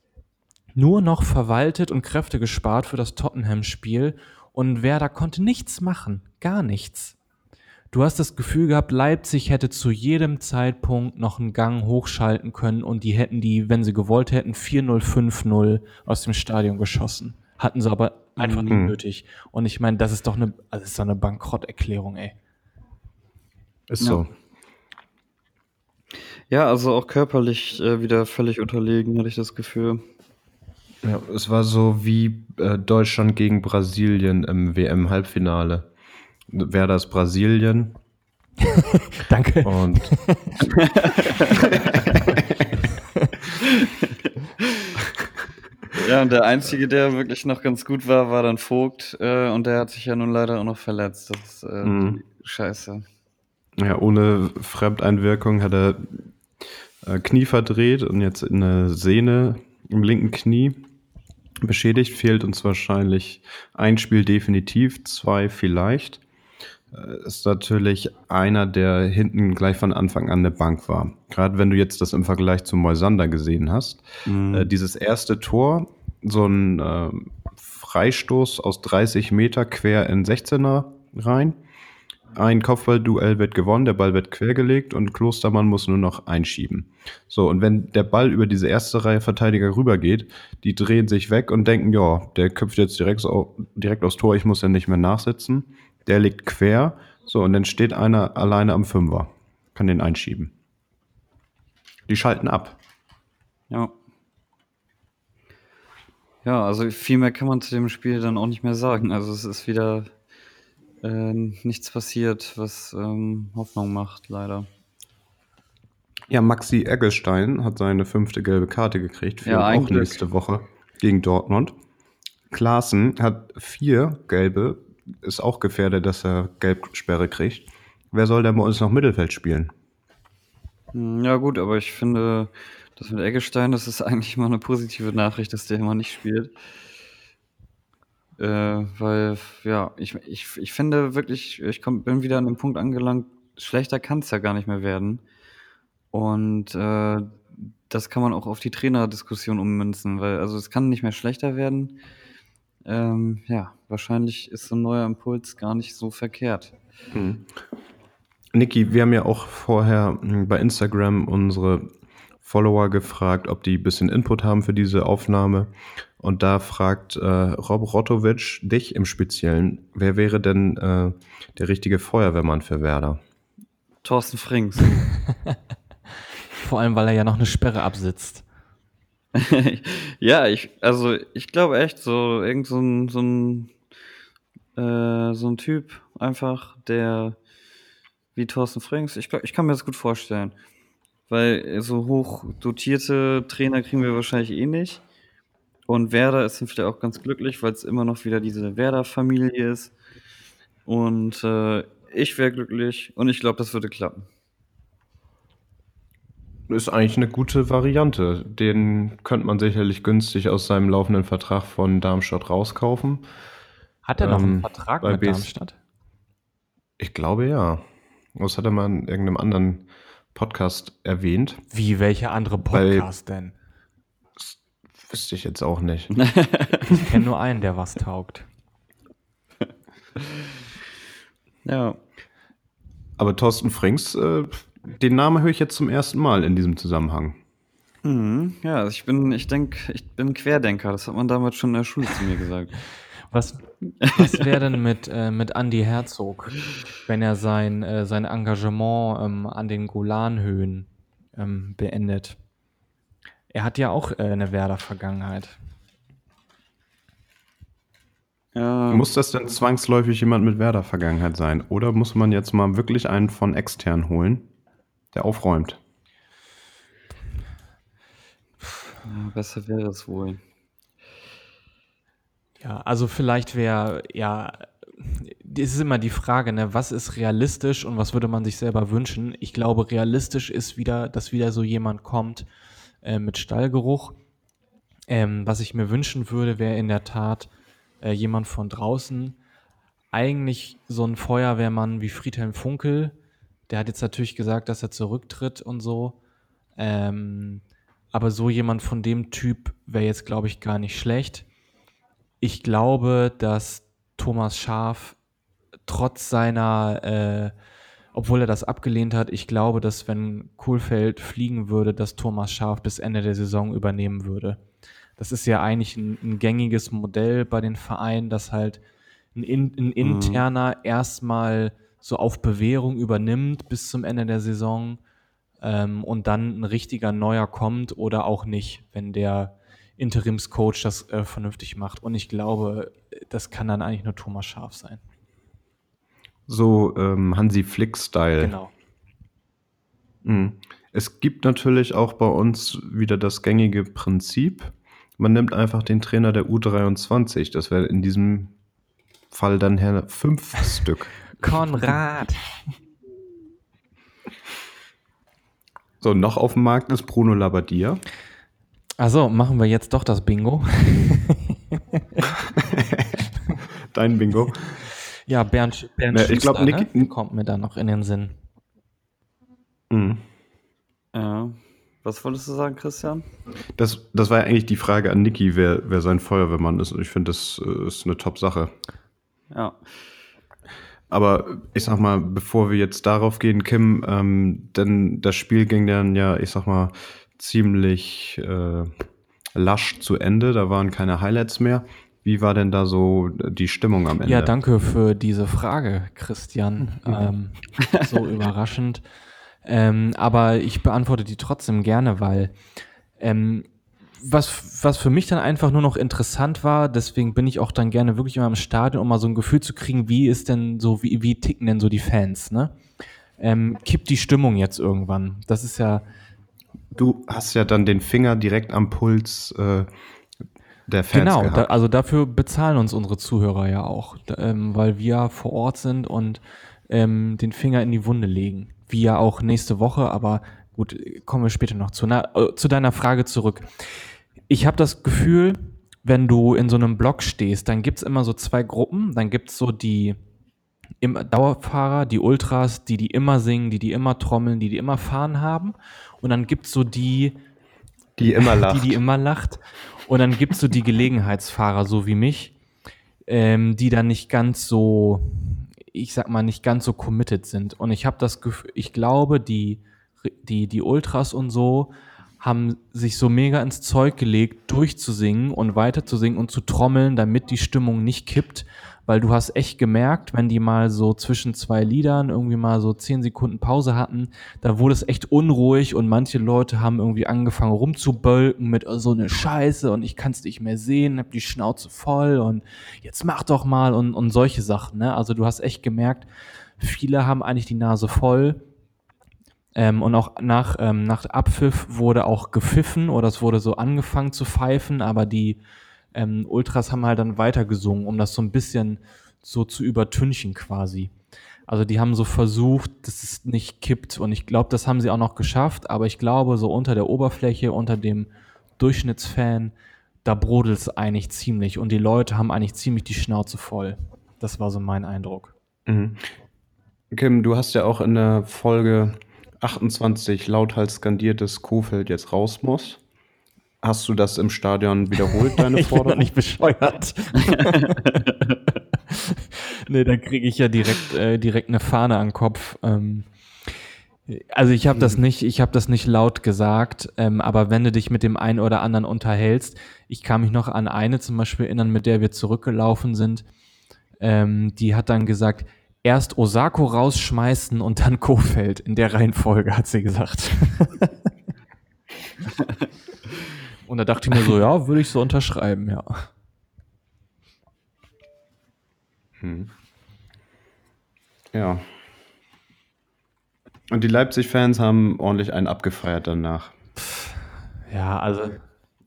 nur noch verwaltet und Kräfte gespart für das Tottenham-Spiel und Werder konnte nichts machen, gar nichts. Du hast das Gefühl gehabt, Leipzig hätte zu jedem Zeitpunkt noch einen Gang hochschalten können und die hätten die, wenn sie gewollt hätten, 4-0, 5-0 aus dem Stadion geschossen. Hatten sie aber einfach mhm. nicht nötig. Und ich meine, das ist doch eine, also ist doch eine Bankrotterklärung, ey. Ist so. Ja, also auch körperlich äh, wieder völlig unterlegen, hatte ich das Gefühl. Ja, es war so wie äh, Deutschland gegen Brasilien im WM-Halbfinale. Werder ist Brasilien Danke. und Ja, und der Einzige, der wirklich noch ganz gut war, war dann Vogt. Äh, und der hat sich ja nun leider auch noch verletzt. Das ist äh, Mhm. Scheiße. ja, ohne Fremdeinwirkung hat er äh, Knie verdreht und jetzt eine Sehne im linken Knie beschädigt. Fehlt uns wahrscheinlich ein Spiel definitiv, zwei vielleicht. Äh, Ist natürlich einer, der hinten gleich von Anfang an eine Bank war. Gerade wenn du jetzt das im Vergleich zu Moisander gesehen hast. Äh, dieses erste Tor, so ein äh, Freistoß aus 30 Meter quer in 16er rein. Ein Kopfballduell wird gewonnen, der Ball wird quergelegt und Klostermann muss nur noch einschieben. So, und wenn der Ball über diese erste Reihe Verteidiger rübergeht, die drehen sich weg und denken, ja, der köpft jetzt direkt, direkt aufs Tor, ich muss ja nicht mehr nachsitzen. Der liegt quer, so, und dann steht einer alleine am Fünfer, kann den einschieben. Die schalten ab. Ja. Ja, also viel mehr kann man zu dem Spiel dann auch nicht mehr sagen. Also es ist wieder äh, nichts passiert, was ähm, Hoffnung macht, leider. Ja, Maxi Eggestein hat seine fünfte gelbe Karte gekriegt, fehlt Ja, auch nächste Woche gegen Dortmund. Klaassen hat vier gelbe, ist auch gefährdet, dass er Gelbsperre kriegt. Wer soll denn bei uns noch Mittelfeld spielen? Hm, Ja gut, aber ich finde, das mit Eggestein, das ist eigentlich mal eine positive Nachricht, dass der immer nicht spielt. Äh, weil, ja, ich, ich, ich finde wirklich, ich komm, bin wieder an dem Punkt angelangt, schlechter kann es ja gar nicht mehr werden. Und äh, das kann man auch auf die Trainerdiskussion ummünzen, weil also es kann nicht mehr schlechter werden. Ähm, ja, wahrscheinlich ist so ein neuer Impuls gar nicht so verkehrt. Niki, wir haben ja auch vorher mh, bei Instagram unsere Follower gefragt, ob die ein bisschen Input haben für diese Aufnahme. Und da fragt äh, Rob Rotovic dich im Speziellen, wer wäre denn äh, der richtige Feuerwehrmann für Werder? Thorsten Frings. Vor allem, weil er ja noch eine Sperre absitzt. ja, ich, also ich glaube echt, so irgend so ein, so ein, äh, so ein Typ einfach, der wie Thorsten Frings, ich, glaub, ich kann mir das gut vorstellen. Weil so hoch dotierte Trainer kriegen wir wahrscheinlich eh nicht. Und Werder ist vielleicht auch ganz glücklich, weil es immer noch wieder diese Werder-Familie ist. Und äh, ich wäre glücklich und ich glaube, das würde klappen. Ist eigentlich eine gute Variante. Den könnte man sicherlich günstig aus seinem laufenden Vertrag von Darmstadt rauskaufen. Hat er noch einen Ähm, Vertrag bei mit Darmstadt? Ich glaube ja. Das hat er mal in irgendeinem anderen Podcast erwähnt. Wie, welcher andere Bei- Podcast denn? Wüsste ich jetzt auch nicht. Ich kenne nur einen, der was taugt. Ja. Aber Thorsten Frings, äh, den Namen höre ich jetzt zum ersten Mal in diesem Zusammenhang. Mhm. Ja, ich bin, ich denke, ich bin Querdenker. Das hat man damals schon in der Schule zu mir gesagt. Was, was wäre denn mit, äh, mit Andy Herzog, wenn er sein, äh, sein Engagement ähm, an den Golanhöhen ähm, beendet? Er hat ja auch äh, eine Werder-Vergangenheit. Ja, Muss das denn zwangsläufig jemand mit Werder-Vergangenheit sein? Oder muss man jetzt mal wirklich einen von extern holen, der aufräumt? ja, besser wäre es wohl. Ja, also vielleicht wäre, ja, es ist immer die Frage, ne, was ist realistisch und was würde man sich selber wünschen? Ich glaube, realistisch ist wieder, dass wieder so jemand kommt äh, mit Stallgeruch. Ähm, was ich mir wünschen würde, wäre in der Tat äh, jemand von draußen. Eigentlich so ein Feuerwehrmann wie Friedhelm Funkel. Der hat jetzt natürlich gesagt, dass er zurücktritt und so. Ähm, aber so jemand von dem Typ wäre jetzt, glaube ich, gar nicht schlecht. Ich glaube, dass Thomas Schaf trotz seiner, äh, obwohl er das abgelehnt hat, ich glaube, dass wenn Kohlfeld fliegen würde, dass Thomas Schaf bis Ende der Saison übernehmen würde. Das ist ja eigentlich ein, ein gängiges Modell bei den Vereinen, dass halt ein, in, ein interner erstmal so auf Bewährung übernimmt bis zum Ende der Saison ähm, und dann ein richtiger Neuer kommt oder auch nicht, wenn der Interimscoach das äh, vernünftig macht. Und ich glaube, das kann dann eigentlich nur Thomas Scharf sein. So ähm, Hansi Flick-Style. Genau. Mhm. Es gibt natürlich auch bei uns wieder das gängige Prinzip. Man nimmt einfach den Trainer der U23. Das wäre in diesem Fall dann Herr fünf Stück. Konrad. So, noch auf dem Markt ist Bruno Labbadia. Also machen wir jetzt doch das Bingo. Dein Bingo. Ja, Bernd, Bernd Ja, ich glaub, Nick- ne? kommt mir da noch in den Sinn. Mhm. Ja. Was wolltest du sagen, Christian? Das, das war ja eigentlich die Frage an Niki, wer, wer sein Feuerwehrmann ist. Und ich finde, das äh, ist eine Top-Sache. Ja. Aber ich sag mal, bevor wir jetzt darauf gehen, Kim, ähm, denn das Spiel ging dann ja, ich sag mal, ziemlich äh, lasch zu Ende. Da waren keine Highlights mehr. Wie war denn da so die Stimmung am Ende? Ja, danke für diese Frage, Christian. ähm, so überraschend. Ähm, aber ich beantworte die trotzdem gerne, weil ähm, was, was für mich dann einfach nur noch interessant war, deswegen bin ich auch dann gerne wirklich immer im Stadion, um mal so ein Gefühl zu kriegen, wie ist denn so, wie, wie ticken denn so die Fans, ne? Ähm, kippt die Stimmung jetzt irgendwann? Das ist ja, Du hast ja dann den Finger direkt am Puls äh, der Fans Genau, da, also dafür bezahlen uns unsere Zuhörer ja auch, ähm, weil wir vor Ort sind und ähm, den Finger in die Wunde legen. Wie ja auch nächste Woche, aber gut, kommen wir später noch zu. Na, äh, zu deiner Frage zurück. Ich habe das Gefühl, wenn du in so einem Block stehst, dann gibt's immer so zwei Gruppen. Dann gibt's so die im Dauerfahrer, die Ultras, die die immer singen, die die immer trommeln, die die immer fahren haben. Und dann gibt's so die, die immer lacht. die, die immer lacht. Und dann gibt's so die Gelegenheitsfahrer, so wie mich, ähm, die dann nicht ganz so, ich sag mal, nicht ganz so committed sind. Und ich habe das Gefühl, ich glaube, die, die, die Ultras und so haben sich so mega ins Zeug gelegt, durchzusingen und weiterzusingen und zu trommeln, damit die Stimmung nicht kippt. Weil du hast echt gemerkt, wenn die mal so zwischen zwei Liedern irgendwie mal so zehn Sekunden Pause hatten, da wurde es echt unruhig und manche Leute haben irgendwie angefangen rumzubölken mit oh, so eine Scheiße und ich kann es nicht mehr sehen, hab die Schnauze voll und jetzt mach doch mal und, und solche Sachen. Ne? Also du hast echt gemerkt, viele haben eigentlich die Nase voll. Ähm, und auch nach, ähm, nach Abpfiff wurde auch gepfiffen oder es wurde so angefangen zu pfeifen, aber die ähm, Ultras haben halt dann weitergesungen, um das so ein bisschen so zu übertünchen quasi. Also die haben so versucht, dass es nicht kippt und ich glaube, das haben sie auch noch geschafft, aber ich glaube, so unter der Oberfläche, unter dem Durchschnittsfan, da brodelt es eigentlich ziemlich und die Leute haben eigentlich ziemlich die Schnauze voll. Das war so mein Eindruck. Mhm. Kim, du hast ja auch in der Folge 28 lauthals skandiert, dass Kofeld jetzt raus muss. Hast du das im Stadion wiederholt, deine ich bin doch Forderung? nicht bescheuert. nee, dann kriege ich ja direkt, äh, direkt eine Fahne an den Kopf. Ähm, also ich habe das nicht, ich habe das nicht laut gesagt, ähm, aber wenn du dich mit dem einen oder anderen unterhältst, ich kann mich noch an eine zum Beispiel erinnern, mit der wir zurückgelaufen sind, ähm, die hat dann gesagt, erst Osako rausschmeißen und dann Kofeld. In der Reihenfolge hat sie gesagt. und da dachte ich mir so, ja, würde ich so unterschreiben, ja. Ja. Und die Leipzig-Fans haben ordentlich einen abgefeiert danach. Ja, also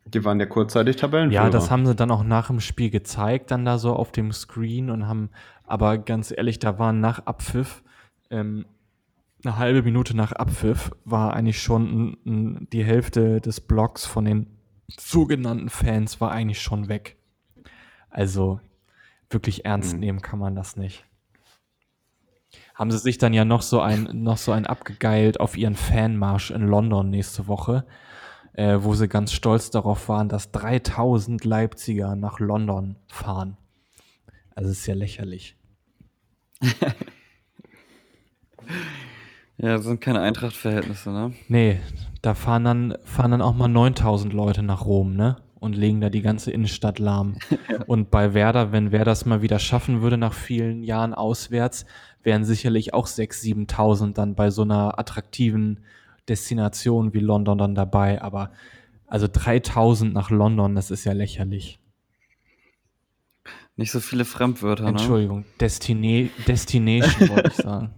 Die waren ja kurzzeitig Tabellenführer. Ja, das haben sie dann auch nach dem Spiel gezeigt, dann da so auf dem Screen und haben, aber ganz ehrlich, da waren nach Abpfiff, ähm, eine halbe Minute nach Abpfiff war eigentlich schon die Hälfte des Blocks von den sogenannten Fans war eigentlich schon weg. Also wirklich ernst Mhm. nehmen kann man das nicht. Haben sie sich dann ja noch so ein, noch so ein abgegeilt auf ihren Fanmarsch in London nächste Woche äh, wo sie ganz stolz darauf waren, dass 3000 Leipziger nach London fahren. Also es ist ja lächerlich. Ja, das sind keine Eintracht-Verhältnisse, ne? Nee, da fahren dann, fahren dann auch mal 9000 Leute nach Rom, ne? Und legen da die ganze Innenstadt lahm. Und bei Werder, wenn Werder das mal wieder schaffen würde nach vielen Jahren auswärts, wären sicherlich auch 6.000, 7.000 dann bei so einer attraktiven Destinationen wie London dann dabei, aber also 3000 nach London, das ist ja lächerlich. Nicht so viele Fremdwörter, ne? Entschuldigung, Destine Destination wollte ich sagen.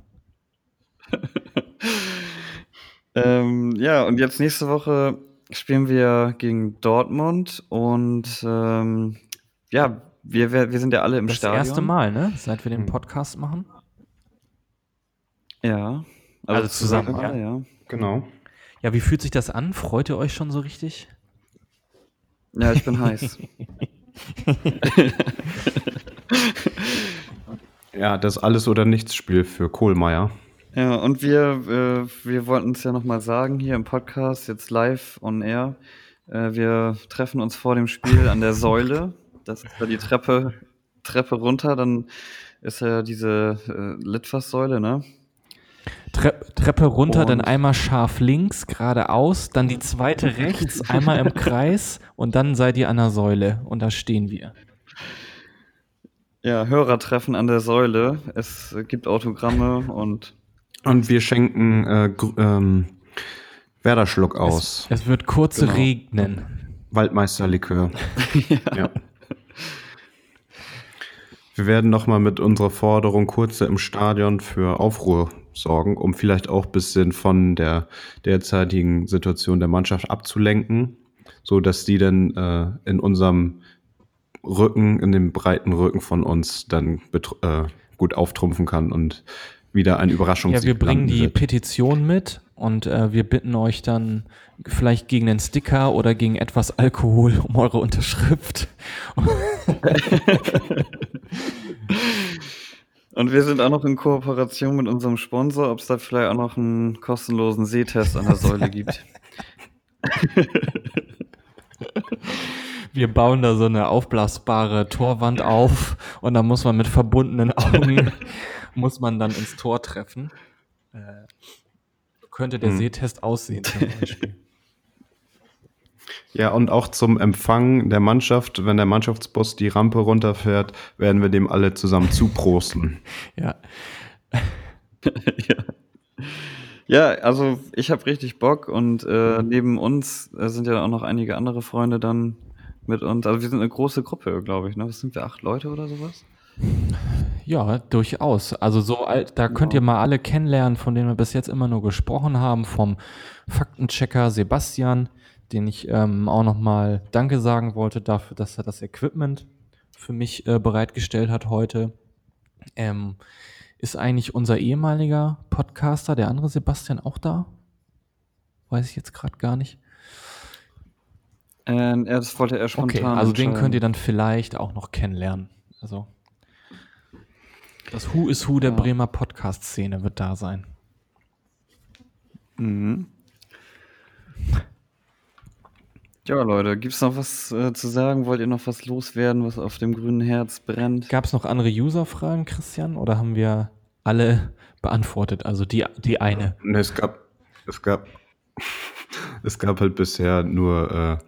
Ähm, ja, und jetzt nächste Woche spielen wir gegen Dortmund und ähm, ja, wir, wir, wir sind ja alle im Das Stadion. erste Mal, ne? Seit wir den. Podcast machen. Ja. Also zusammen, alle, ja. Genau. Ja, wie fühlt sich das an? Freut ihr euch schon so richtig? Ja, ich bin heiß. Ja, das Alles- oder Nichts-Spiel für Kohlmeier. Ja, und wir, äh, wir wollten es ja nochmal sagen hier im Podcast, jetzt live on air. Äh, wir treffen uns vor dem Spiel an der Säule. Das ist da die Treppe, Treppe runter, dann ist ja diese äh, Litfaßsäule, ne? Tre Treppe runter, dann Und- einmal scharf links, geradeaus, dann die zweite rechts, einmal im Kreis und dann seid ihr an der Säule und da stehen wir. Ja, Hörertreffen an der Säule. Es gibt Autogramme und Und wir schenken äh, ähm, Werderschluck aus. Es wird kurz Genau. regnen. Waldmeisterlikör. ja. Wir werden nochmal mit unserer Forderung kurze im Stadion für Aufruhr sorgen, um vielleicht auch ein bisschen von der derzeitigen Situation der Mannschaft abzulenken, so dass die dann äh, in unserem Rücken, in dem breiten Rücken von uns dann äh, gut auftrumpfen kann und wieder ein Überraschungssieg Ja, wir bringen die wird. Petition mit und äh, wir bitten euch dann vielleicht gegen einen Sticker oder gegen etwas Alkohol um eure Unterschrift. Und wir sind auch noch in Kooperation mit unserem Sponsor, ob es da vielleicht auch noch einen kostenlosen Sehtest an der Säule gibt. Wir bauen da so eine aufblasbare Torwand auf und da muss man mit verbundenen Augen muss man dann ins Tor treffen. Äh, könnte der Hm. Sehtest aussehen zum Beispiel. Ja, und auch zum Empfang der Mannschaft, wenn der Mannschaftsbus die Rampe runterfährt, werden wir dem alle zusammen zuprosten. ja. ja. ja, also ich habe richtig Bock und äh, neben uns äh, sind ja auch noch einige andere Freunde dann mit uns. Also wir sind eine große Gruppe, glaube ich. Ne? Was sind wir, acht Leute oder sowas? Ja, durchaus. Also so alt, da könnt ihr mal alle kennenlernen, von denen wir bis jetzt immer nur gesprochen haben, vom Faktenchecker Sebastian, den ich ähm, auch nochmal Danke sagen wollte dafür, dass er das Equipment für mich äh, bereitgestellt hat heute. Ähm, ist eigentlich unser ehemaliger Podcaster, der andere Sebastian, auch da? Weiß ich jetzt gerade gar nicht. Äh, ja, das wollte er spontan. Okay, also den könnt ihr dann vielleicht auch noch kennenlernen. Also das Who is Who der Ja. Bremer Podcast-Szene wird da sein. Mhm. Ja, Leute, gibt's noch was äh, zu sagen? Wollt ihr noch was loswerden, was auf dem grünen Herz brennt? Gab es noch andere User-Fragen, Christian, oder haben wir alle beantwortet? Also die, die eine. Ne, es gab, es gab, es gab halt bisher nur,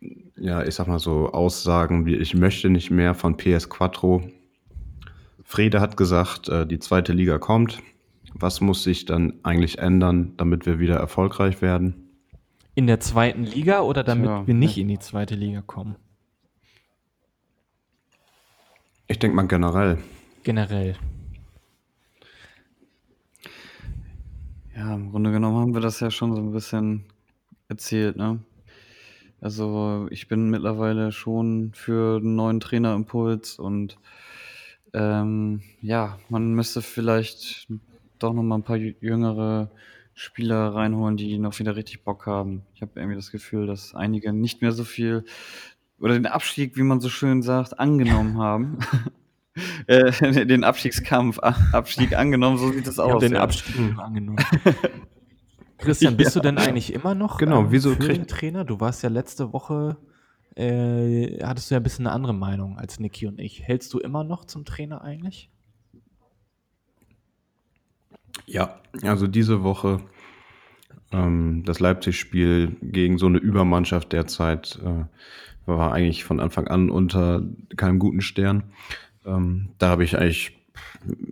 äh, ja, ich sag mal so Aussagen wie ich möchte nicht mehr von PS Quattro. Frede hat gesagt, äh, die zweite Liga kommt. Was muss sich dann eigentlich ändern, damit wir wieder erfolgreich werden? In der zweiten Liga oder damit Tja, wir nicht in die zweite Liga kommen? Ich denke mal generell. Generell. Ja, im Grunde genommen haben wir das ja schon so ein bisschen erzählt, ne? Also ich bin mittlerweile schon für einen neuen Trainerimpuls und ähm, ja, man müsste vielleicht doch noch mal ein paar jü- jüngere Spieler reinholen, die noch wieder richtig Bock haben. Ich habe irgendwie das Gefühl, dass einige nicht mehr so viel oder den Abstieg, wie man so schön sagt, angenommen haben. äh, den Abstiegskampf, Abstieg angenommen, so sieht es aus. den ja. Abstieg angenommen. Christian, bist du denn eigentlich immer noch Genau, ähm, wieso für den kriegt- Trainer? Du warst ja letzte Woche, äh, hattest du ja ein bisschen eine andere Meinung als Niki und ich. Hältst du immer noch zum Trainer eigentlich? Ja, also diese Woche ähm, das Leipzig-Spiel gegen so eine Übermannschaft derzeit äh, war eigentlich von Anfang an unter keinem guten Stern. Ähm, da habe ich eigentlich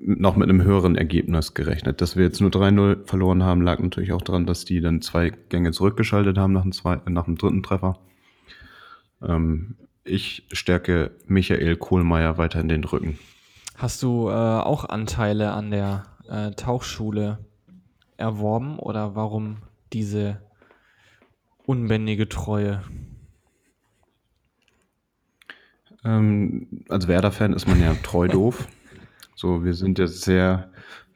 noch mit einem höheren Ergebnis gerechnet. Dass wir jetzt nur 3-0 verloren haben, lag natürlich auch daran, dass die dann zwei Gänge zurückgeschaltet haben nach dem, zweiten, nach dem dritten Treffer. Ähm, ich stärke Michael Kohlmeier weiter in den Rücken. Hast du äh, auch Anteile an der äh, Tauchschule erworben oder warum diese unbändige Treue? Ähm, als Werder-Fan ist man ja treu doof. So, wir sind ja sehr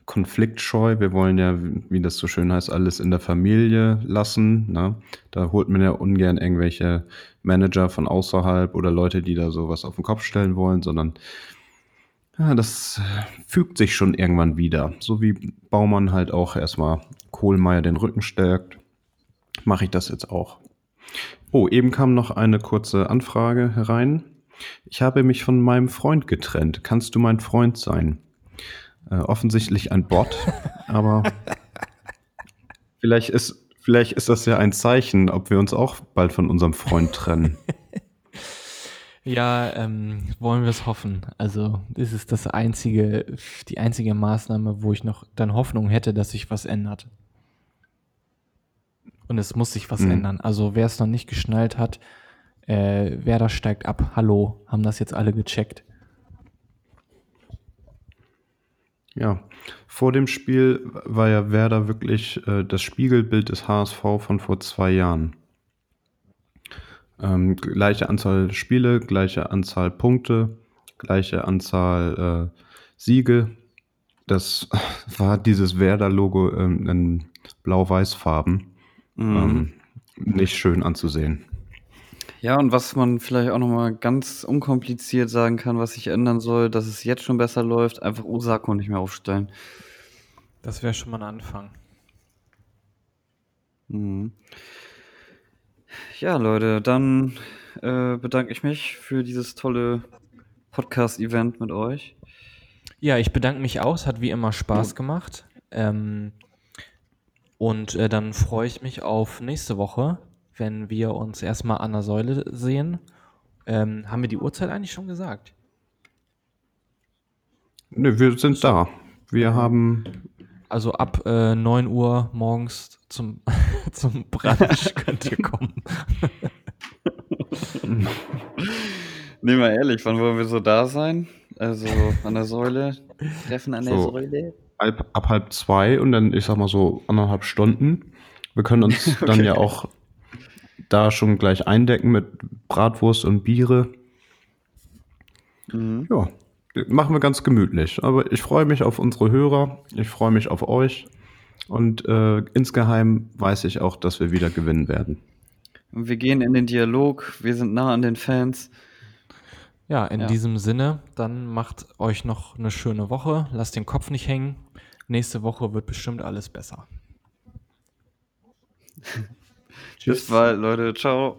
konfliktscheu. Wir wollen ja, wie das so schön heißt, alles in der Familie lassen. Ne? Da holt man ja ungern irgendwelche Manager von außerhalb oder Leute, die da sowas auf den Kopf stellen wollen, sondern ja, das fügt sich schon irgendwann wieder. So wie Baumann halt auch erstmal Kohlmeier den Rücken stärkt, mache ich das jetzt auch. Oh, eben kam noch eine kurze Anfrage herein. Ich habe mich von meinem Freund getrennt. Kannst du mein Freund sein? Äh, offensichtlich ein Bot, aber vielleicht ist, vielleicht ist das ja ein Zeichen, ob wir uns auch bald von unserem Freund trennen. Ja, ähm, wollen wir es hoffen. Also, das ist das einzige, die einzige Maßnahme, wo ich noch dann Hoffnung hätte, dass sich was ändert. Und es muss sich was Mhm. ändern. Also, wer es noch nicht geschnallt hat, äh, wer da steigt ab, hallo, haben das jetzt alle gecheckt. Ja, vor dem Spiel war ja Werder wirklich äh, das Spiegelbild des HSV von vor zwei Jahren. Ähm, gleiche Anzahl Spiele, gleiche Anzahl Punkte, gleiche Anzahl äh, Siege. Das war dieses Werder-Logo ähm, in blau-weiß-Farben. Mhm. Ähm, nicht schön anzusehen. Ja, und was man vielleicht auch nochmal ganz unkompliziert sagen kann, was sich ändern soll, dass es jetzt schon besser läuft, einfach Osako nicht mehr aufstellen. Das wäre schon mal ein Anfang. Mhm. Ja, Leute, dann äh, bedanke ich mich für dieses tolle Podcast-Event mit euch. Ja, ich bedanke mich auch. Es hat wie immer Spaß gemacht. Ähm, und äh, dann freue ich mich auf nächste Woche, wenn wir uns erstmal an der Säule sehen. Ähm, haben wir die Uhrzeit eigentlich schon gesagt? Ne, wir sind da. Wir haben Also ab äh, 9 Uhr morgens zum, zum Brunch könnt ihr kommen. Nehmen wir ehrlich, wann wollen wir so da sein? Also an der Säule. Treffen an der So. Säule. halb, ab halb zwei und dann, ich sag mal so, anderthalb Stunden. Wir können uns dann ja auch da schon gleich eindecken mit Bratwurst und Biere. Mhm. Ja, machen wir ganz gemütlich. Aber ich freue mich auf unsere Hörer, ich freue mich auf euch und äh, insgeheim weiß ich auch, dass wir wieder gewinnen werden. Und wir gehen in den Dialog, wir sind nah an den Fans. Ja, in Ja. diesem Sinne, dann macht euch noch eine schöne Woche. Lasst den Kopf nicht hängen. Nächste Woche wird bestimmt alles besser. Bis bald, Leute. Ciao.